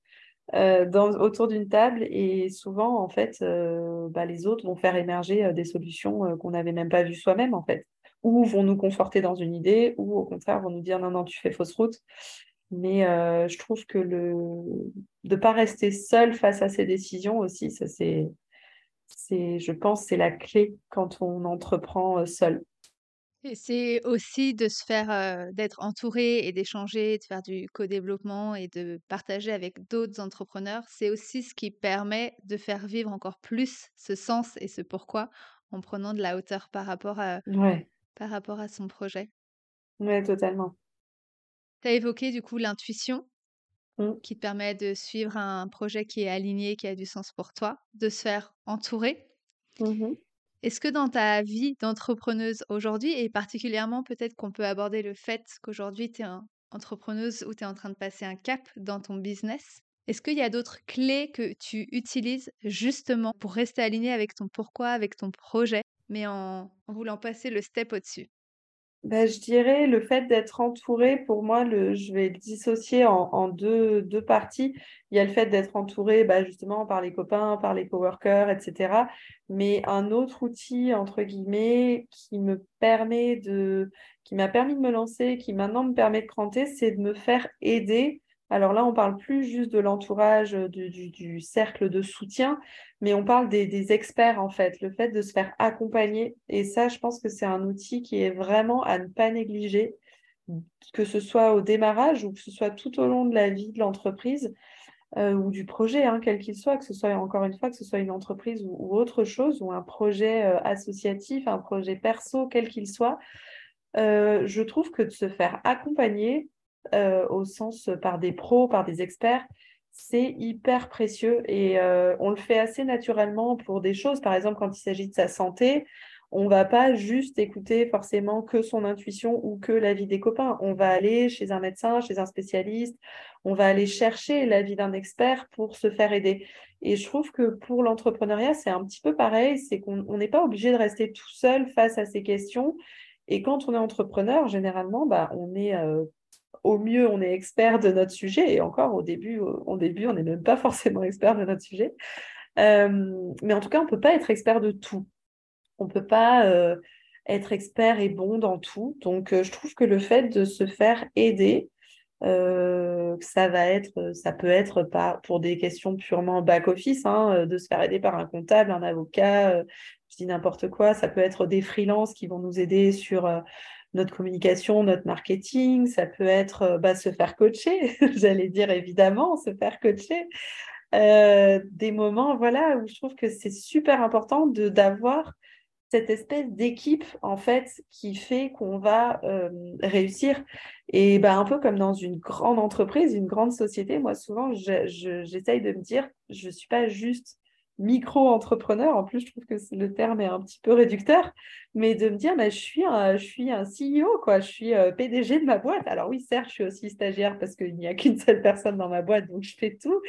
euh, autour d'une table et souvent, en fait, euh, bah, les autres vont faire émerger des solutions qu'on n'avait même pas vues soi-même, en fait, ou vont nous conforter dans une idée, ou au contraire vont nous dire non, non, tu fais fausse route. Mais euh, je trouve que le de ne pas rester seul face à ces décisions aussi, ça c'est, c'est je pense, c'est la clé quand on entreprend euh, seul. Et c'est aussi de se faire, euh, d'être entouré et d'échanger, de faire du co-développement et de partager avec d'autres entrepreneurs. C'est aussi ce qui permet de faire vivre encore plus ce sens et ce pourquoi en prenant de la hauteur par rapport à, par rapport à son projet. Oui, totalement. Tu as évoqué du coup l'intuition mmh. qui te permet de suivre un projet qui est aligné, qui a du sens pour toi, de se faire entourer. Mmh Est-ce que dans ta vie d'entrepreneuse aujourd'hui, et particulièrement peut-être qu'on peut aborder le fait qu'aujourd'hui tu es entrepreneuse ou tu es en train de passer un cap dans ton business, est-ce qu'il y a d'autres clés que tu utilises justement pour rester aligné avec ton pourquoi, avec ton projet, mais en voulant passer le step au-dessus? Bah, je dirais le fait d'être entouré, pour moi, le, je vais le dissocier en, deux, deux, parties. Il y a le fait d'être entouré bah, justement par les copains, par les coworkers, etc. Mais un autre outil, entre guillemets, qui me permet de, qui m'a permis de me lancer, qui maintenant me permet de cranter, c'est de me faire aider alors là, on parle plus juste de l'entourage, euh, du, cercle de soutien, mais on parle des, experts en fait, le fait de se faire accompagner. Et ça, je pense que c'est un outil qui est vraiment à ne pas négliger, que ce soit au démarrage ou que ce soit tout au long de la vie de l'entreprise. Euh, ou du projet, hein, quel qu'il soit, que ce soit encore une fois, que ce soit une entreprise ou, autre chose, ou un projet euh, associatif, un projet perso, quel qu'il soit, je trouve que de se faire accompagner, euh, au sens euh, par des pros, par des experts, c'est hyper précieux et euh, on le fait assez naturellement pour des choses. Par exemple, quand il s'agit de sa santé, on va pas juste écouter forcément que son intuition ou que l'avis des copains. On va aller chez un médecin, chez un spécialiste, on va aller chercher l'avis d'un expert pour se faire aider. Et je trouve que pour l'entrepreneuriat, c'est un petit peu pareil, c'est qu'on n'est pas obligé de rester tout seul face à ces questions. Et quand on est entrepreneur, généralement, bah, on est au mieux, on est expert de notre sujet. Et encore, au début, début on n'est même pas forcément expert de notre sujet. Euh, mais en tout cas, on ne peut pas être expert de tout. On ne peut pas euh, être expert et bon dans tout. Donc, euh, je trouve que le fait de se faire aider, euh, ça va être, ça peut être pas pour des questions purement back-office, hein, de se faire aider par un comptable, un avocat, je dis n'importe quoi. Ça peut être des freelances qui vont nous aider sur notre communication, notre marketing. Ça peut être bah, se faire coacher, j'allais dire évidemment, se faire coacher. des moments voilà où je trouve que c'est super important d'avoir cette espèce d'équipe en fait qui fait qu'on va euh, réussir. Et ben, un peu comme dans une grande entreprise, une grande société, moi souvent j'essaye de me dire, je suis pas juste micro-entrepreneur, en plus je trouve que le terme est un petit peu réducteur, mais de me dire, bah, je, suis un, je suis un CEO, quoi, je suis euh, PDG de ma boîte. Alors oui, certes, je suis aussi stagiaire parce qu'il n'y a qu'une seule personne dans ma boîte, donc je fais tout,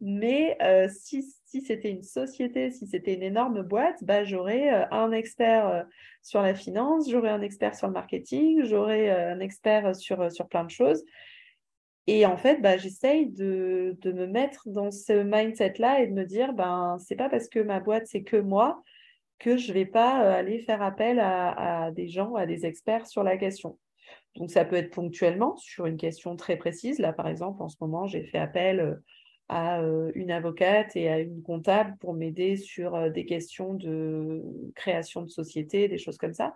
mais euh, si, si c'était une société, si c'était une énorme boîte, bah, j'aurais euh, un expert sur la finance, j'aurais un expert sur le marketing, j'aurais un expert sur, sur plein de choses. Et en fait, bah, j'essaye de, me mettre dans ce mindset-là et de me dire, ben, c'est pas parce que ma boîte, c'est que moi, que je vais pas euh, aller faire appel à, des gens, à des experts sur la question. Donc, ça peut être ponctuellement sur une question très précise. Là, par exemple, en ce moment, j'ai fait appel euh, à euh, une avocate et à une comptable pour m'aider sur des questions de création de société, des choses comme ça.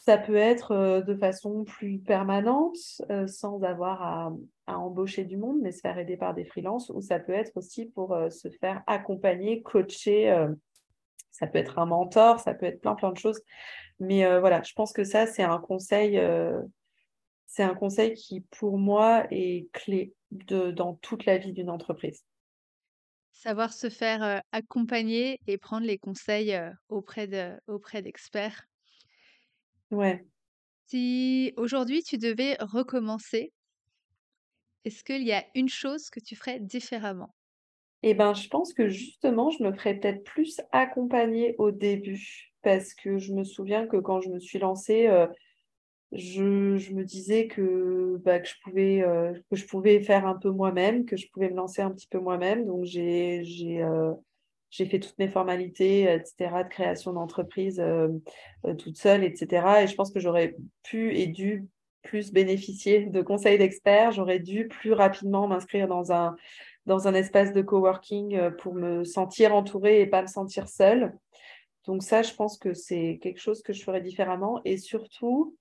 Ça peut être euh, de façon plus permanente, euh, sans avoir à, embaucher du monde, mais se faire aider par des freelances, ou ça peut être aussi pour euh, se faire accompagner, coacher. ça peut être un mentor, ça peut être plein, plein de choses. Mais voilà, je pense que ça, c'est un conseil, c'est un conseil qui, pour moi, est clé de, dans toute la vie d'une entreprise. Savoir se faire accompagner et prendre les conseils auprès d'experts. Ouais. Si aujourd'hui tu devais recommencer, est-ce qu'il y a une chose que tu ferais différemment? Eh ben, je pense que justement, je me ferais peut-être plus accompagner au début parce que je me souviens que quand je me suis lancée, euh, je, me disais que, bah, que, je pouvais, euh, que je pouvais faire un peu moi-même, que je pouvais me lancer un petit peu moi-même. Donc, j'ai, j'ai, euh, j'ai fait toutes mes formalités, etc., de création d'entreprise euh, euh, toute seule, etc. Et je pense que j'aurais pu et dû plus bénéficier de conseils d'experts. J'aurais dû plus rapidement m'inscrire dans un, dans un espace de coworking euh, pour me sentir entourée et pas me sentir seule. Donc ça, je pense que c'est quelque chose que je ferais différemment. Et surtout,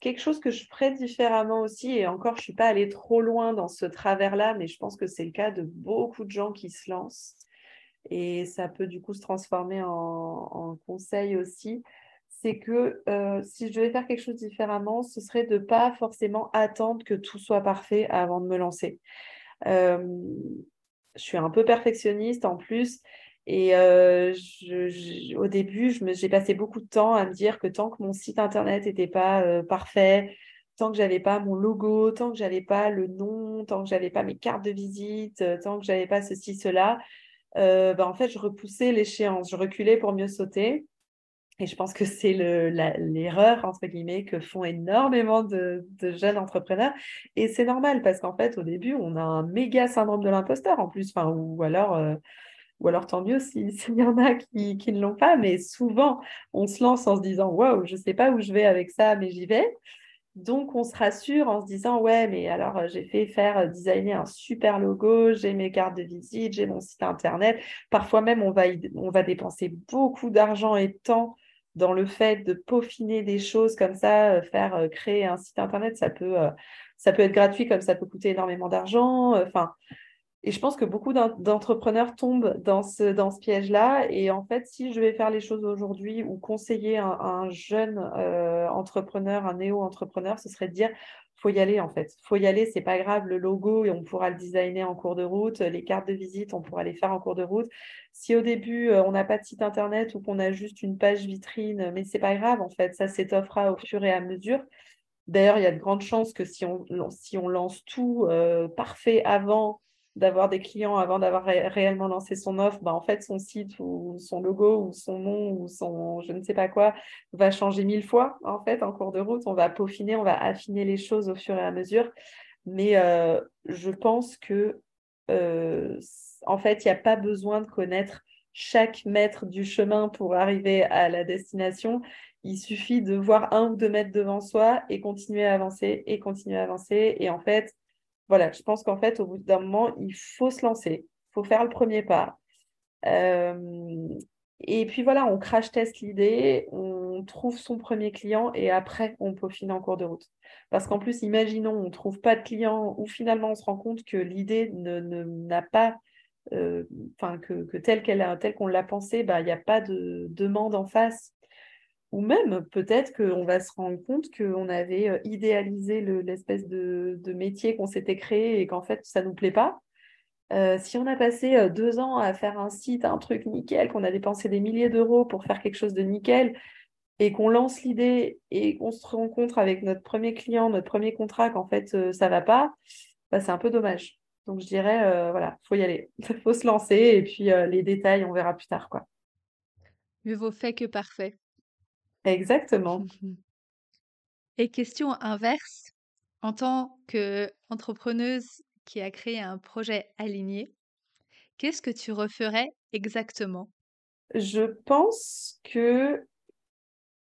quelque chose que je ferais différemment aussi, et encore, je ne suis pas allée trop loin dans ce travers-là, mais je pense que c'est le cas de beaucoup de gens qui se lancent et ça peut du coup se transformer en, conseil aussi, c'est que euh, si je devais faire quelque chose différemment, ce serait de ne pas forcément attendre que tout soit parfait avant de me lancer. Euh, je suis un peu perfectionniste en plus. Et euh, au début, j'ai passé beaucoup de temps à me dire que tant que mon site internet n'était pas parfait, tant que j'avais pas mon logo, tant que j'avais pas le nom, tant que j'avais pas mes cartes de visite, tant que j'avais pas ceci, cela, euh, bah, en fait, je repoussais l'échéance, je reculais pour mieux sauter. Et je pense que c'est l'erreur, entre guillemets, que font énormément de, jeunes entrepreneurs. Et c'est normal parce qu'en fait, au début, on a un méga syndrome de l'imposteur en plus. Enfin, ou, alors, euh, ou alors tant mieux s'il y en a qui, qui ne l'ont pas. Mais souvent, on se lance en se disant Waouh, je ne sais pas où je vais avec ça, mais j'y vais. Donc, on se rassure en se disant, ouais, mais alors euh, j'ai fait faire euh, designer un super logo, j'ai mes cartes de visite, j'ai mon site internet. Parfois même, on va, dépenser beaucoup d'argent et de temps dans le fait de peaufiner des choses comme ça, euh, faire créer un site internet, ça peut, ça peut être gratuit comme ça peut coûter énormément d'argent. Enfin, et je pense que beaucoup d'entrepreneurs tombent dans ce, dans ce piège-là. Et en fait, si je vais faire les choses aujourd'hui ou conseiller un, un jeune euh, entrepreneur, un néo-entrepreneur, ce serait de dire faut y aller en fait. Faut y aller, c'est pas grave. Le logo, et on pourra le designer en cours de route. Les cartes de visite, on pourra les faire en cours de route. Si au début euh, on n'a pas de site internet ou qu'on a juste une page vitrine, mais c'est pas grave en fait. Ça s'étoffera au fur et à mesure. D'ailleurs, il y a de grandes chances que si on, si on lance tout euh, parfait avant d'avoir des clients avant d'avoir réellement lancé son offre, bah, en fait, son site ou son logo ou son nom ou son je ne sais pas quoi va changer mille fois. En fait, en cours de route, on va peaufiner, on va affiner les choses au fur et à mesure. Mais euh, je pense que, euh, en fait, il n'y a pas besoin de connaître chaque mètre du chemin pour arriver à la destination. Il suffit de voir un ou deux mètres devant soi et continuer à avancer et continuer à avancer. Et en fait, voilà, je pense qu'en fait, au bout d'un moment, il faut se lancer, il faut faire le premier pas. Euh, et puis voilà, on crash test l'idée, on trouve son premier client et après, on peaufine en cours de route. Parce qu'en plus, imaginons, on ne trouve pas de client ou finalement, on se rend compte que l'idée n'a ne, pas, euh, enfin, que, que telle qu'on l'a pensé, bah, il n'y a pas de demande en face ou même peut-être qu'on va se rendre compte qu'on avait euh, idéalisé l'espèce de, métier qu'on s'était créé et qu'en fait, ça ne nous plaît pas. Euh, si on a passé euh, deux ans à faire un site, un truc nickel, qu'on a dépensé des milliers d'euros pour faire quelque chose de nickel, et qu'on lance l'idée et qu'on se rencontre avec notre premier client, notre premier contrat, qu'en fait, ça ne va pas, bah, c'est un peu dommage. Donc, je dirais, voilà, il faut y aller, il faut se lancer, et puis les détails, on verra plus tard. quoi. Mieux vaut fait que parfait. Exactement. Et question inverse, en tant qu'entrepreneuse qui a créé un projet aligné, qu'est-ce que tu referais exactement? Je pense que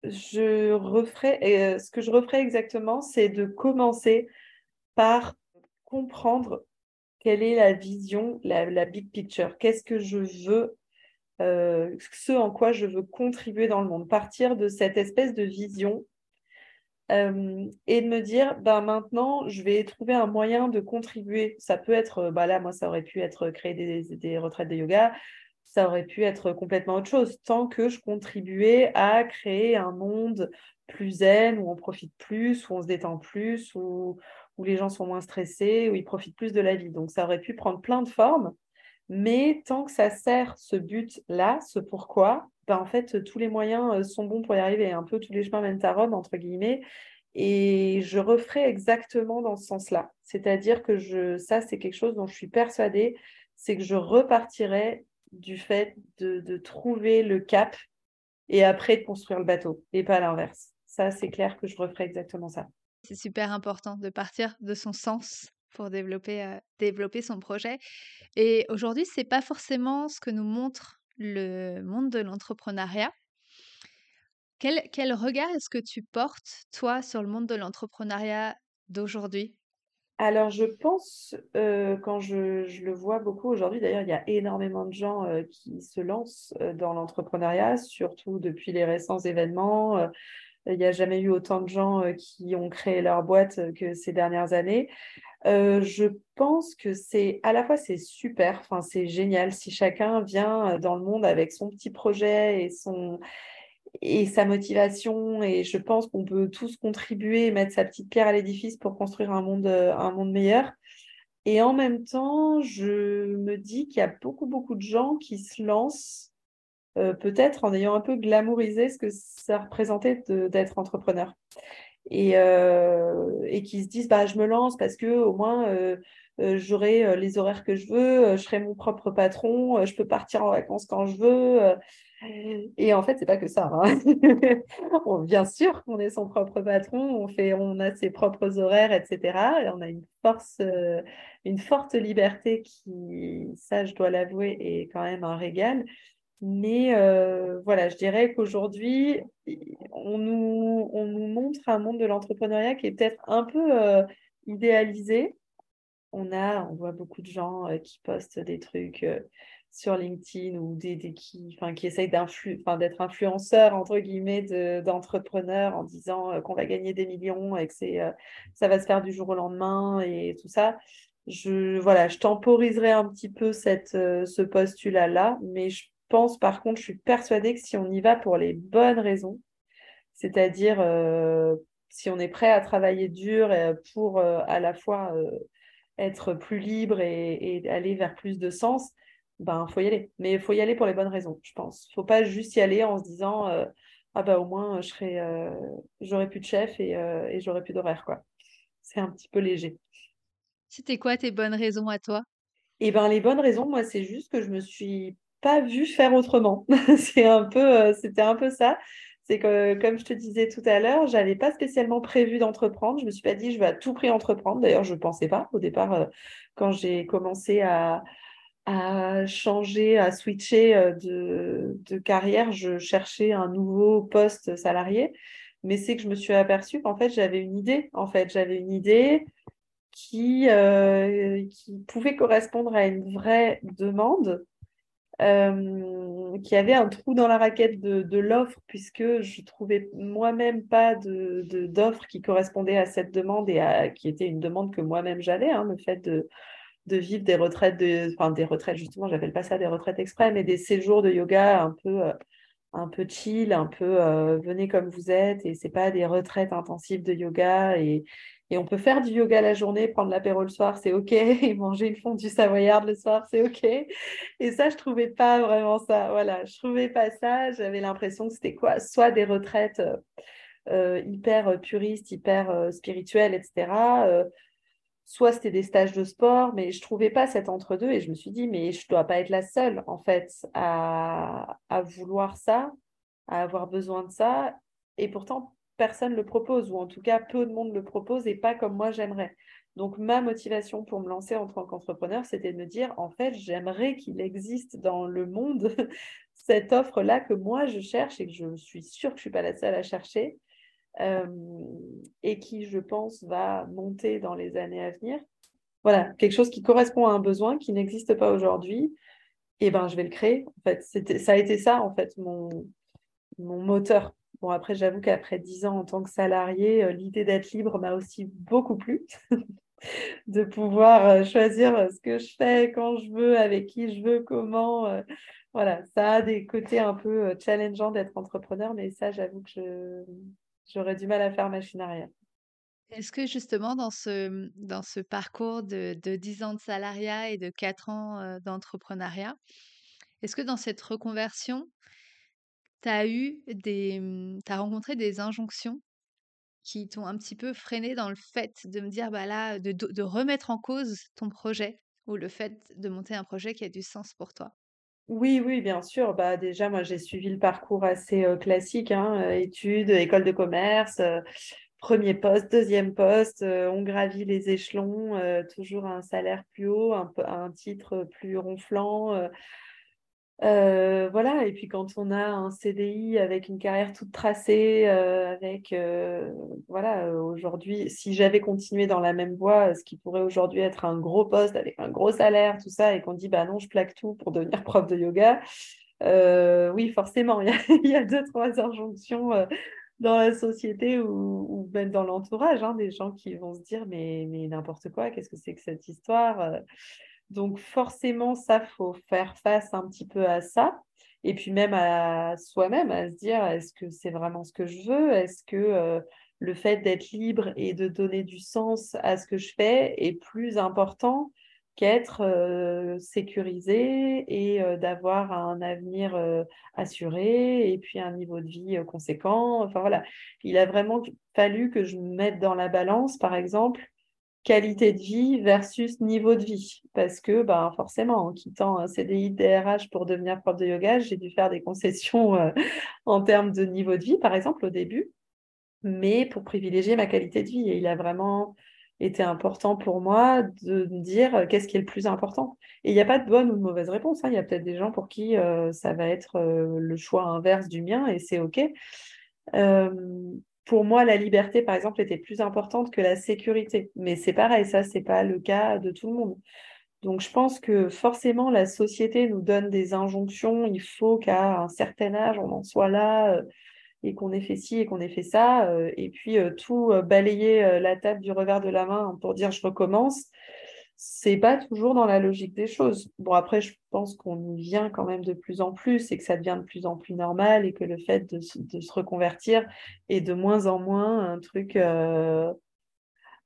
je referais, euh, ce que je referais exactement, c'est de commencer par comprendre quelle est la vision, la, la big picture. Qu'est-ce que je veux euh, ce en quoi je veux contribuer dans le monde, partir de cette espèce de vision euh, et de me dire, bah, maintenant, je vais trouver un moyen de contribuer. Ça peut être, bah, là, moi, ça aurait pu être créer des, des retraites de yoga, ça aurait pu être complètement autre chose, tant que je contribuais à créer un monde plus zen, où on profite plus, où on se détend plus, où, où les gens sont moins stressés, où ils profitent plus de la vie. Donc, ça aurait pu prendre plein de formes. Mais tant que ça sert ce but-là, ce pourquoi, ben en fait, tous les moyens euh, sont bons pour y arriver. Un peu tous les chemins mènent à Rome, entre guillemets. Et je referai exactement dans ce sens-là. C'est-à-dire que je, ça, c'est quelque chose dont je suis persuadée, c'est que je repartirai du fait de, trouver le cap et après de construire le bateau, et pas l'inverse. Ça, c'est clair que je referai exactement ça. C'est super important de partir de son sens pour développer, développer son projet. Et aujourd'hui, c'est pas forcément ce que nous montre le monde de l'entrepreneuriat. Quel, quel regard est-ce que tu portes, toi, sur le monde de l'entrepreneuriat d'aujourd'hui? Alors, je pense, quand je, je, le vois beaucoup aujourd'hui, d'ailleurs, il y a énormément de gens qui se lancent dans l'entrepreneuriat, surtout depuis les récents événements. il n'y a jamais eu autant de gens qui ont créé leur boîte que ces dernières années. Euh, je pense que c'est à la fois c'est super, enfin c'est génial si chacun vient euh, dans le monde avec son petit projet et son et sa motivation et je pense qu'on peut tous contribuer et mettre sa petite pierre à l'édifice pour construire un monde euh, un monde meilleur. Et en même temps, je me dis qu'il y a beaucoup beaucoup de gens qui se lancent peut-être en ayant un peu glamourisé ce que ça représentait d'être entrepreneur et, euh, et qui se disent bah, je me lance parce que au moins euh, euh, j'aurai les horaires que je veux, je serai mon propre patron, je peux partir en vacances quand je veux. Et en fait, c'est pas que ça. Hein. bien sûr qu'on est son propre patron, on, fait, on a ses propres horaires, etc. Et on a une force, une forte liberté qui, ça, je dois l'avouer, est quand même un régal. Mais euh, voilà, je dirais qu'aujourd'hui, on nous, on nous montre un monde de l'entrepreneuriat qui est peut-être un peu euh, idéalisé. On a, on voit beaucoup de gens euh, qui postent des trucs sur LinkedIn ou des, des qui, qui essayent d'être influenceurs entre guillemets d'entrepreneurs en disant qu'on va gagner des millions et que ça va se faire du jour au lendemain et tout ça. Je, voilà, je temporiserai un petit peu cette, ce postulat-là, mais je pense par contre, je suis persuadée que si on y va pour les bonnes raisons, c'est-à-dire euh, Si on est prêt à travailler dur pour à la fois être plus libre et, aller vers plus de sens, ben faut y aller. Mais il faut y aller pour les bonnes raisons, je pense. Faut pas juste y aller en se disant ah bah au moins je serai j'aurai plus de chef et, et j'aurai plus d'horaire quoi. C'est un petit peu léger. C'était quoi tes bonnes raisons à toi? Eh ben les bonnes raisons, moi c'est juste que je me suis pas vue faire autrement. peu c'était un peu ça. C'est que, comme je te disais tout à l'heure, j'avais pas spécialement prévu d'entreprendre. Je me suis pas dit, je vais à tout prix entreprendre. D'ailleurs, je ne pensais pas au départ, euh, quand j'ai commencé à, changer, à switcher euh, de, carrière, je cherchais un nouveau poste salarié. Mais c'est que je me suis aperçue qu'en fait, j'avais une idée. En fait, j'avais une idée euh, qui pouvait correspondre à une vraie demande euh, qui avait un trou dans la raquette de, l'offre, puisque je trouvais moi-même pas d'offre de, qui correspondait à cette demande et à, qui était une demande que moi-même j'avais, hein, le fait de, de vivre des retraites, de, enfin des retraites justement, j'appelle pas ça des retraites exprès, mais des séjours de yoga un peu, euh, un peu chill, un peu euh, venez comme vous êtes, et c'est pas des retraites intensives de yoga et, et on peut faire du yoga la journée, prendre l'apéro le soir, c'est OK. Et manger une fondue savoyarde le soir, c'est OK. Et ça, je trouvais pas vraiment ça. Voilà, je trouvais pas ça. J'avais l'impression que c'était quoi? Soit des retraites euh, euh, hyper puristes, hyper euh, spirituelles, etc. soit c'était des stages de sport, mais je trouvais pas cet entre-deux. Et je me suis dit, mais je dois pas être la seule, en fait, à, à vouloir ça, à avoir besoin de ça. Et pourtant, personne le propose, ou en tout cas peu de monde le propose et pas comme moi j'aimerais. Donc ma motivation pour me lancer en tant qu'entrepreneur, c'était de me dire, en fait, j'aimerais qu'il existe dans le monde cette offre-là que moi je cherche et que je suis sûre que je ne suis pas la seule à chercher euh, et qui, je pense, va monter dans les années à venir. Voilà, quelque chose qui correspond à un besoin qui n'existe pas aujourd'hui. Et eh ben, je vais le créer. En fait, ça a été ça, en fait, mon, mon moteur Bon, après, j'avoue qu'après dix ans en tant que salarié, euh, l'idée d'être libre m'a aussi beaucoup plu. de pouvoir euh, choisir euh, ce que je fais, quand je veux, avec qui je veux, comment. voilà, ça a des côtés un peu challengeants d'être entrepreneur, mais ça, j'avoue que j'aurais du mal à faire machine arrière. Est-ce que justement, dans ce, dans ce parcours de, de 10 ans de salariat et de 4 ans d'entrepreneuriat, est-ce que dans cette reconversion, as mmh, tu rencontré des injonctions qui t'ont un petit peu freiné dans le fait de me dire, bah là, de, de remettre en cause ton projet ou le fait de monter un projet qui a du sens pour toi? Oui, oui, bien sûr. Bah, déjà, moi, j'ai suivi le parcours assez classique, hein, études, école de commerce, premier poste, deuxième poste, on gravit les échelons, toujours un salaire plus haut, un, un titre plus ronflant. Euh, voilà, et puis quand on a un CDI avec une carrière toute tracée, euh, avec, euh, voilà, aujourd'hui, si j'avais continué dans la même voie, ce qui pourrait aujourd'hui être un gros poste avec un gros salaire, tout ça, et qu'on dit, bah non, je plaque tout pour devenir prof de yoga, oui, forcément, il y, a, deux, trois injonctions dans la société ou, même dans l'entourage, hein, des gens qui vont se dire, mais, mais n'importe quoi, qu'est-ce que c'est que cette histoire donc forcément, ça, faut faire face un petit peu à ça. Et puis même à soi-même, à se dire, est-ce que c'est vraiment ce que je veux? Est-ce que euh, le fait d'être libre et de donner du sens à ce que je fais est plus important qu'être euh, sécurisé et euh, d'avoir un avenir assuré et puis un niveau de vie conséquent? Enfin voilà, il a vraiment fallu que je me mette dans la balance, par exemple, qualité de vie versus niveau de vie. Parce que ben, forcément, en quittant un CDI DRH pour devenir prof de yoga, j'ai dû faire des concessions euh, en termes de niveau de vie, par exemple, au début, mais pour privilégier ma qualité de vie. Et il a vraiment été important pour moi de me dire euh, qu'est-ce qui est le plus important. Et il n'y a pas de bonne ou de mauvaise réponse. Hein. Il y a peut-être des gens pour qui euh, ça va être le choix inverse du mien et c'est OK pour moi, la liberté, par exemple, était plus importante que la sécurité. Mais c'est pareil, ça, c'est pas le cas de tout le monde. Donc, je pense que forcément, la société nous donne des injonctions. Il faut qu'à un certain âge, on en soit là euh, et qu'on ait fait ci et qu'on ait fait ça. Euh, et puis, euh, tout balayer la table du revers de la main pour dire je recommence. C'est pas toujours dans la logique des choses. Bon, après, je pense qu'on y vient quand même de plus en plus et que ça devient de plus en plus normal et que le fait de, se reconvertir est de moins en moins un truc euh,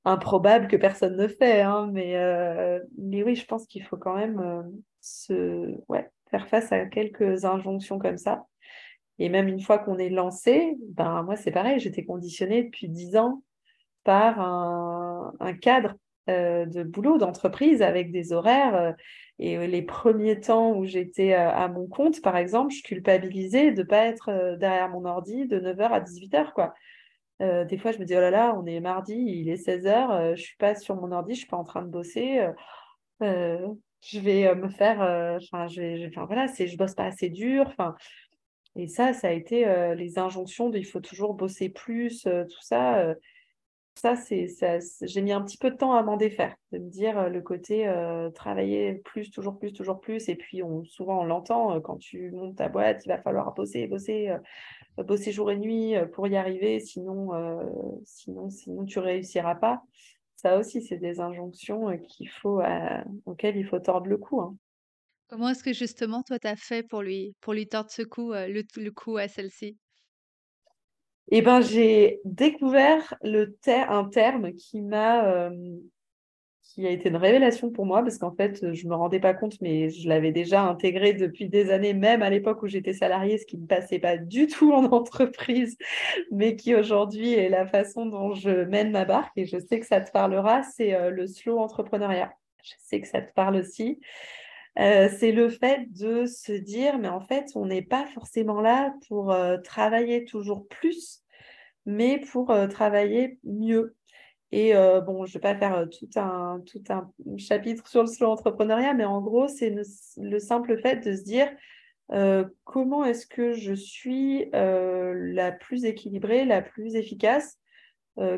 improbable que personne ne fait. Hein. mais, euh, mais oui, je pense qu'il faut quand même euh, se, ouais, faire face à quelques injonctions comme ça. Et même une fois qu'on est lancé, ben moi c'est pareil, j'étais conditionnée depuis dix ans par un, un cadre de boulot, d'entreprise avec des horaires. Euh, et euh, les premiers temps où j'étais à mon compte, par exemple, je culpabilisais de ne pas être derrière mon ordi de 9h à 18h. Quoi. des fois, je me dis, oh là là, on est mardi, il est 16h, je ne suis pas sur mon ordi, je ne suis pas en train de bosser. je vais me faire. Enfin, je, voilà, je bosse pas assez dur. Enfin, et ça, ça a été les injonctions il faut toujours bosser plus, tout ça ça, c'est, j'ai mis un petit peu de temps à m'en défaire, de me dire euh, le côté euh, travailler plus, toujours plus, toujours plus. Et puis, souvent, on l'entend, euh, quand tu montes ta boîte, il va falloir bosser, bosser, bosser jour et nuit pour y arriver, sinon, sinon, sinon tu réussiras pas. Ça aussi, c'est des injonctions qu'il faut, auxquelles il faut tordre le cou. Hein. Comment est-ce que justement, toi, tu as fait pour lui, pour lui tordre ce cou, le, le cou à celle-ci? Eh ben, j'ai découvert le un terme qui m'a euh, qui a été une révélation pour moi parce qu'en fait, je me rendais pas compte, mais je l'avais déjà intégré depuis des années, même à l'époque où j'étais salariée, ce qui ne passait pas du tout en entreprise, mais qui aujourd'hui est la façon dont je mène ma barque. Et je sais que ça te parlera, c'est euh, le slow entrepreneuriat. Je sais que ça te parle aussi. Euh, c'est le fait de se dire, mais en fait, on n'est pas forcément là pour euh, travailler toujours plus, mais pour euh, travailler mieux. Et bon, je ne vais pas faire tout un, tout un chapitre sur le slow entrepreneuriat, mais en gros, c'est le, simple fait de se dire comment est-ce que je suis la plus équilibrée, la plus efficace.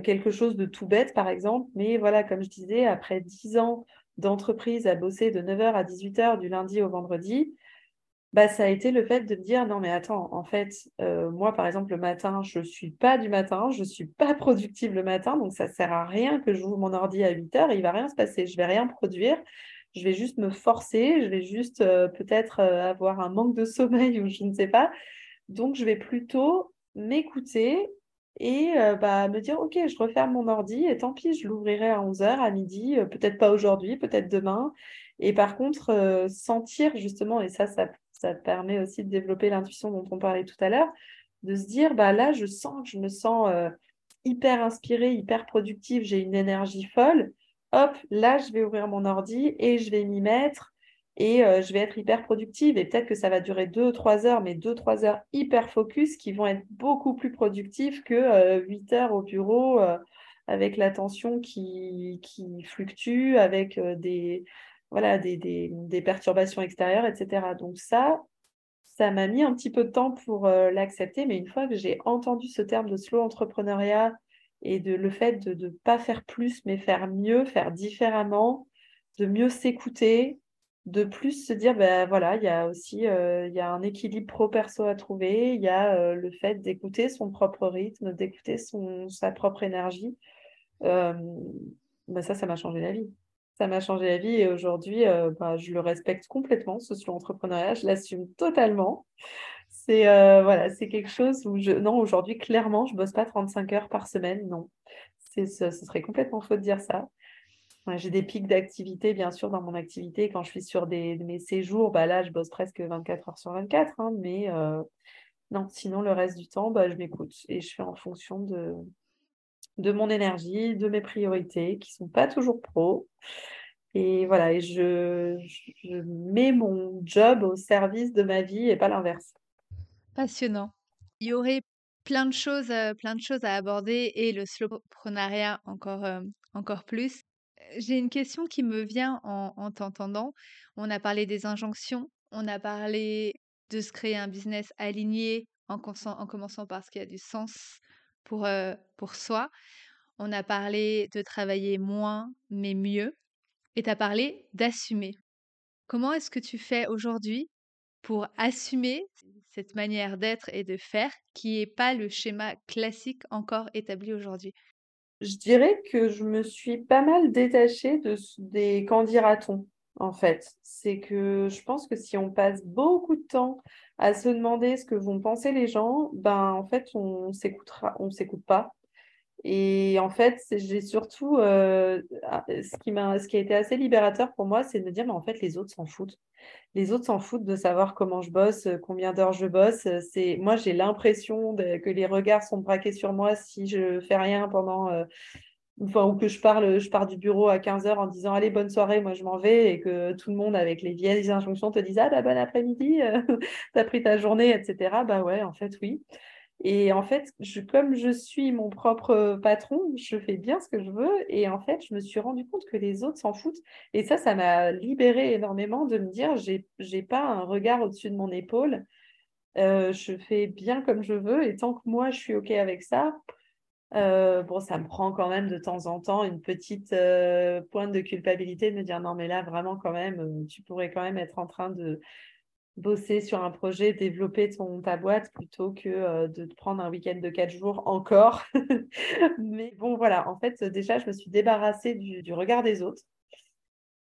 quelque chose de tout bête, par exemple, mais voilà, comme je disais, après dix ans d'entreprise à bosser de 9h à 18h du lundi au vendredi, bah, ça a été le fait de me dire non mais attends, en fait, euh, moi par exemple le matin, je ne suis pas du matin, je ne suis pas productive le matin, donc ça ne sert à rien que j'ouvre mon ordi à 8h, il va rien se passer, je vais rien produire, je vais juste me forcer, je vais juste euh, peut-être euh, avoir un manque de sommeil ou je ne sais pas. Donc je vais plutôt m'écouter et bah, me dire, OK, je referme mon ordi et tant pis, je l'ouvrirai à 11h, à midi, peut-être pas aujourd'hui, peut-être demain. Et par contre, sentir justement, et ça, ça, ça permet aussi de développer l'intuition dont on parlait tout à l'heure, de se dire, bah, là, je sens que je me sens hyper inspirée, hyper productive, j'ai une énergie folle. Hop, là, je vais ouvrir mon ordi et je vais m'y mettre et euh, je vais être hyper productive et peut-être que ça va durer 2-3 heures, mais 2-3 heures hyper focus qui vont être beaucoup plus productives que euh, 8 heures au bureau euh, avec l'attention qui, qui fluctue, avec euh, des, voilà, des, des, des, perturbations extérieures, etc. Donc ça, ça m'a mis un petit peu de temps pour l'accepter, mais une fois que j'ai entendu ce terme de slow entrepreneuriat et de le fait de ne pas faire plus, mais faire mieux, faire différemment, de mieux s'écouter, de plus se dire, ben voilà, il y a aussi euh, il y a un équilibre pro-perso à trouver, il y a euh, le fait d'écouter son propre rythme, d'écouter son, sa propre énergie. Euh, ben ça, ça m'a changé la vie. Ça m'a changé la vie et aujourd'hui, ben, je le respecte complètement, ce slow entrepreneuriat, je l'assume totalement. C'est voilà, c'est quelque chose où je... Non, aujourd'hui, clairement, je bosse pas 35 heures par semaine, non. Ce serait complètement faux de dire ça. J'ai des pics d'activité, bien sûr, dans mon activité. Quand je suis sur des, mes séjours, bah là, je bosse presque 24 heures sur 24. Hein, mais euh, non, sinon, le reste du temps, bah, je m'écoute et je fais en fonction de, de mon énergie, de mes priorités, qui ne sont pas toujours pro. Et voilà, et je, je mets mon job au service de ma vie et pas l'inverse. Passionnant. Il y aurait plein de choses, euh, plein de choses à aborder et le slowpreneuriat encore, euh, encore plus j'ai une question qui me vient en, t'entendant. On a parlé des injonctions, on a parlé de se créer un business aligné en, en commençant par ce qui a du sens pour, euh, pour soi. On a parlé de travailler moins mais mieux. Et tu as parlé d'assumer. Comment est-ce que tu fais aujourd'hui pour assumer cette manière d'être et de faire qui n'est pas le schéma classique encore établi aujourd'hui? Je dirais que je me suis pas mal détachée de, des candidatons, en fait. C'est que je pense que si on passe beaucoup de temps à se demander ce que vont penser les gens, ben en fait, on s'écoutera, on s'écoute pas. Et en fait, j'ai surtout euh, ah, ce qui m'a, ce qui a été assez libérateur pour moi, c'est de me dire, mais en fait, les autres s'en foutent. Les autres s'en foutent de savoir comment je bosse, combien d'heures je bosse. C'est moi, j'ai l'impression que les regards sont braqués sur moi si je fais rien pendant euh, Enfin, ou que je je pars du bureau à 15h en disant allez, bonne soirée, moi je m'en vais, et que tout le monde avec les vieilles injonctions te dise ah, bah, bon après-midi, t'as pris ta journée, etc. Bah ouais, en fait, oui. Et en fait, je, comme je suis mon propre patron, je fais bien ce que je veux. Et en fait, je me suis rendu compte que les autres s'en foutent. Et ça, ça m'a libéré énormément de me dire, j'ai, j'ai pas un regard au-dessus de mon épaule. Euh, je fais bien comme je veux. Et tant que moi, je suis OK avec ça, euh, bon, ça me prend quand même de temps en temps une petite euh, pointe de culpabilité de me dire non, mais là, vraiment, quand même, tu pourrais quand même être en train de bosser sur un projet, développer ton, ta boîte plutôt que euh, de prendre un week-end de quatre jours encore. Mais bon, voilà, en fait, déjà, je me suis débarrassée du, regard des autres.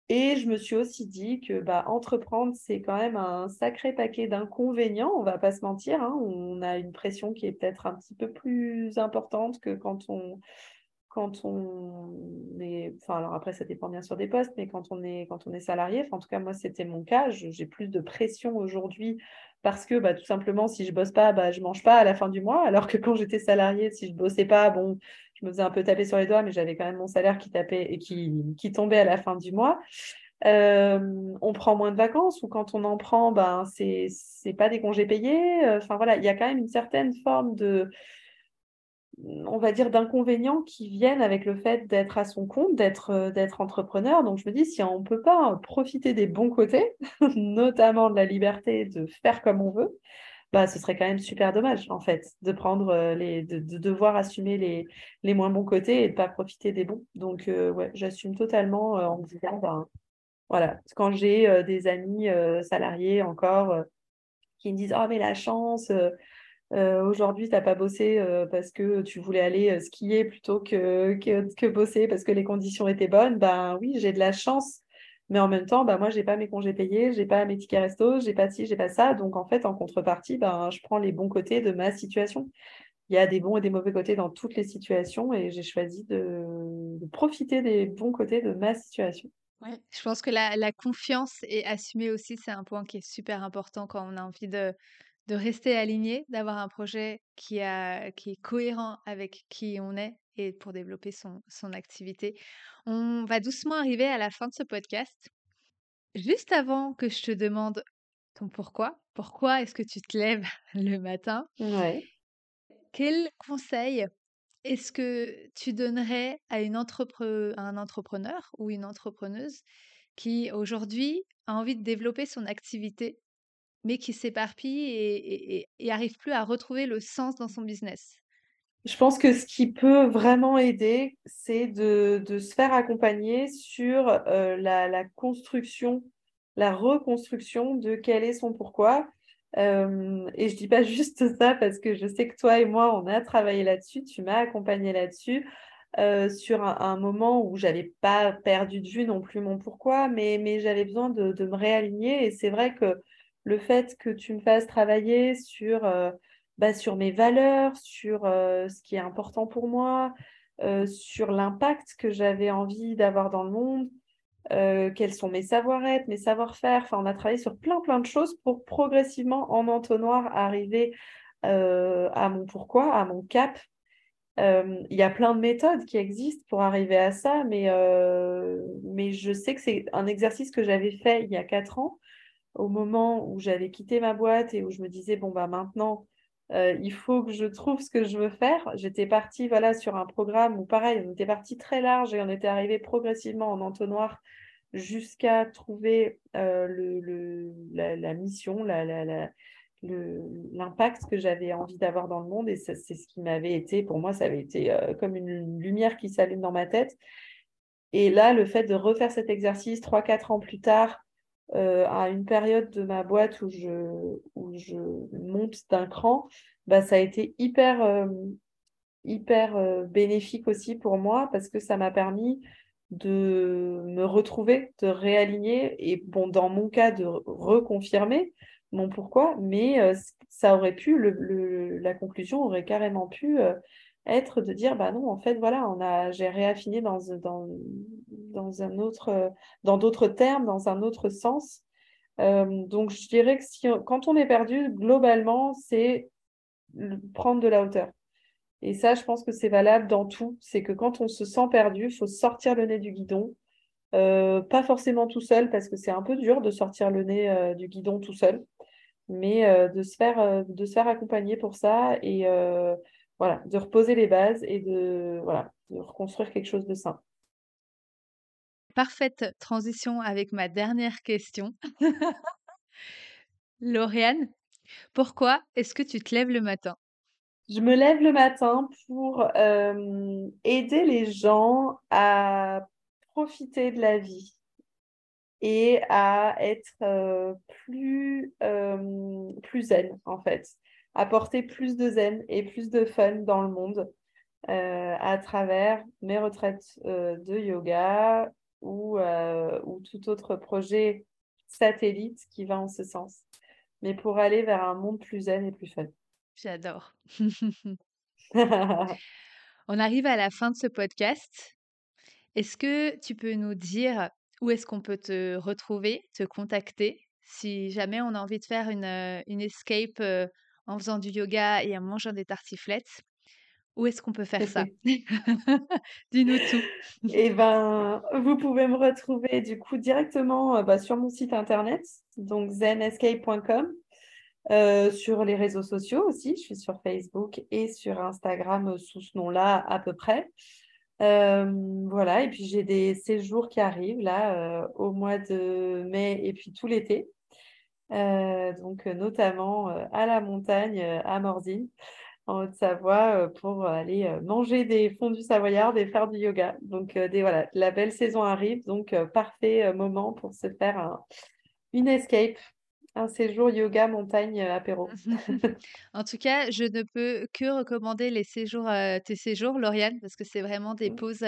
Et je me suis aussi dit que bah, entreprendre, c'est quand même un sacré paquet d'inconvénients, on va pas se mentir. Hein. On a une pression qui est peut-être un petit peu plus importante que quand on, quand on est, enfin alors après ça dépend bien sûr des postes, mais quand on est quand on est salarié, en tout cas moi c'était mon cas, j'ai plus de pression aujourd'hui parce que bah, tout simplement si je bosse pas, bah, je mange pas à la fin du mois, alors que quand j'étais salarié, si je bossais pas, bon, je me faisais un peu taper sur les doigts, mais j'avais quand même mon salaire qui tapait et qui, qui tombait à la fin du mois. Euh, on prend moins de vacances ou quand on en prend, ben c'est c'est pas des congés payés. Enfin voilà, il y a quand même une certaine forme de on va dire, d'inconvénients qui viennent avec le fait d'être à son compte, d'être, euh, d'être entrepreneur. Donc, je me dis, si on ne peut pas profiter des bons côtés, notamment de la liberté de faire comme on veut, bah, ce serait quand même super dommage, en fait, de prendre euh, les, de, devoir assumer les, les moins bons côtés et de ne pas profiter des bons. Donc, euh, j'assume totalement en me disant, ben, voilà, quand j'ai des amis salariés encore qui me disent, oh, mais la chance, euh, aujourd'hui, tu n'as pas bossé euh, parce que tu voulais aller euh, skier plutôt que, que, bosser parce que les conditions étaient bonnes. Ben oui, j'ai de la chance. Mais en même temps, ben, moi, je n'ai pas mes congés payés, je n'ai pas mes tickets resto, je n'ai pas ci, je n'ai pas ça. Donc, en fait, en contrepartie, ben, je prends les bons côtés de ma situation. Il y a des bons et des mauvais côtés dans toutes les situations et j'ai choisi de, profiter des bons côtés de ma situation. Ouais, je pense que la, la confiance et assumer aussi, c'est un point qui est super important quand on a envie de, de rester aligné, d'avoir un projet qui, a, qui est cohérent avec qui on est et pour développer son, son activité. On va doucement arriver à la fin de ce podcast. Juste avant que je te demande ton pourquoi, pourquoi est-ce que tu te lèves le matin ouais. Quel conseil est-ce que tu donnerais à, une entrepre à un entrepreneur ou une entrepreneuse qui aujourd'hui a envie de développer son activité mais qui s'éparpille et, et, arrive plus à retrouver le sens dans son business Je pense que ce qui peut vraiment aider, c'est de, se faire accompagner sur euh, la, construction, la reconstruction de quel est son pourquoi. Et je dis pas juste ça parce que je sais que toi et moi, on a travaillé là-dessus, tu m'as accompagné là-dessus. Sur un, moment où j'avais pas perdu de vue non plus mon pourquoi, mais, mais j'avais besoin de, me réaligner. Et c'est vrai que le fait que tu me fasses travailler sur, euh, bah, sur mes valeurs, sur euh, ce qui est important pour moi, euh, sur l'impact que j'avais envie d'avoir dans le monde, quels sont mes savoir-être, mes savoir-faire. Enfin, on a travaillé sur plein, plein de choses pour progressivement, en entonnoir, arriver à mon pourquoi, à mon cap. Il y a plein de méthodes qui existent pour arriver à ça, mais, mais je sais que c'est un exercice que j'avais fait il y a quatre ans au moment où j'avais quitté ma boîte et où je me disais, bon, bah maintenant, euh, il faut que je trouve ce que je veux faire. J'étais partie voilà, sur un programme où, pareil, on était parti très large et on était arrivé progressivement en entonnoir jusqu'à trouver euh, le, la, mission, l'impact que j'avais envie d'avoir dans le monde. Et c'est ce qui m'avait été, pour moi, ça avait été euh, comme une lumière qui s'allume dans ma tête. Et là, le fait de refaire cet exercice trois, quatre ans plus tard, euh, à une période de ma boîte où je, monte d'un cran, bah, ça a été hyper, euh, hyper bénéfique aussi pour moi parce que ça m'a permis de me retrouver, de réaligner et bon, dans mon cas, de reconfirmer mon pourquoi, mais ça aurait pu, la conclusion aurait carrément pu être de dire bah non en fait voilà on a j'ai réaffiné dans, dans, dans un autre dans d'autres termes dans un autre sens. Euh, donc je dirais que si, quand on est perdu globalement c'est prendre de la hauteur. Et ça je pense que c'est valable dans tout. C'est que quand on se sent perdu il faut sortir le nez du guidon. Euh, pas forcément tout seul parce que c'est un peu dur de sortir le nez euh, du guidon tout seul. Mais de se faire de se faire accompagner pour ça et voilà, de reposer les bases et de, voilà, de reconstruire quelque chose de sain. Parfaite transition avec ma dernière question. Lauriane, pourquoi est-ce que tu te lèves le matin? Je me lève le matin pour aider les gens à profiter de la vie et à être plus, plus zen en fait apporter plus de zen et plus de fun dans le monde euh, à travers mes retraites euh, de yoga ou, euh, ou tout autre projet satellite qui va en ce sens, mais pour aller vers un monde plus zen et plus fun. J'adore. On arrive à la fin de ce podcast. Est-ce que tu peux nous dire où est-ce qu'on peut te retrouver, te contacter, si jamais on a envie de faire une, une escape en faisant du yoga et en mangeant des tartiflettes. Où est-ce qu'on peut faire ça? Dis-nous tout. Eh ben, vous pouvez me retrouver du coup directement euh, bah, sur mon site internet, donc zenescape.com, euh, sur les réseaux sociaux aussi. Je suis sur Facebook et sur Instagram euh, sous ce nom-là à peu près. voilà, et puis j'ai des séjours qui arrivent là au mois de mai et puis tout l'été. Euh, donc euh, notamment euh, à la montagne à Morzine, en Haute-Savoie, pour aller manger des fondus savoyards et faire du yoga. Donc des, voilà, la belle saison arrive, donc parfait moment pour se faire une escape un séjour yoga montagne apéro. en tout cas, je ne peux que recommander les séjours, tes séjours, Lauriane, parce que c'est vraiment des mmh, pauses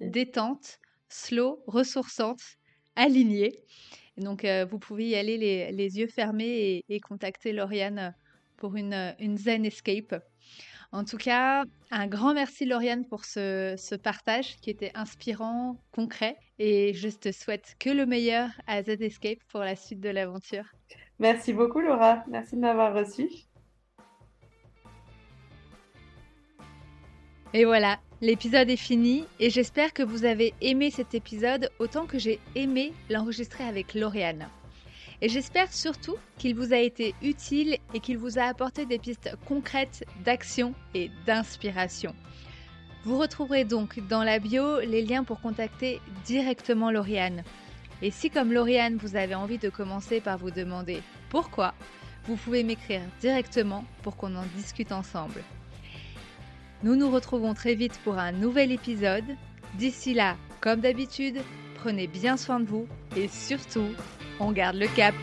détentes, slow, ressourçantes, alignées. Donc, euh, vous pouvez y aller les, yeux fermés et, contacter Lauriane pour une, une, Zen Escape. En tout cas, un grand merci Lauriane pour ce, ce, partage qui était inspirant, concret. Et je te souhaite que le meilleur à Zen Escape pour la suite de l'aventure. Merci beaucoup Laura. Merci de m'avoir reçu. Et voilà, L'épisode est fini et j'espère que vous avez aimé cet épisode autant que j'ai aimé l'enregistrer avec Lauriane. Et j'espère surtout qu'il vous a été utile et qu'il vous a apporté des pistes concrètes d'action et d'inspiration. Vous retrouverez donc dans la bio les liens pour contacter directement Lauriane. Et si comme Lauriane vous avez envie de commencer par vous demander pourquoi, vous pouvez m'écrire directement pour qu'on en discute ensemble. Nous nous retrouvons très vite pour un nouvel épisode. D'ici là, comme d'habitude, prenez bien soin de vous et surtout, on garde le cap.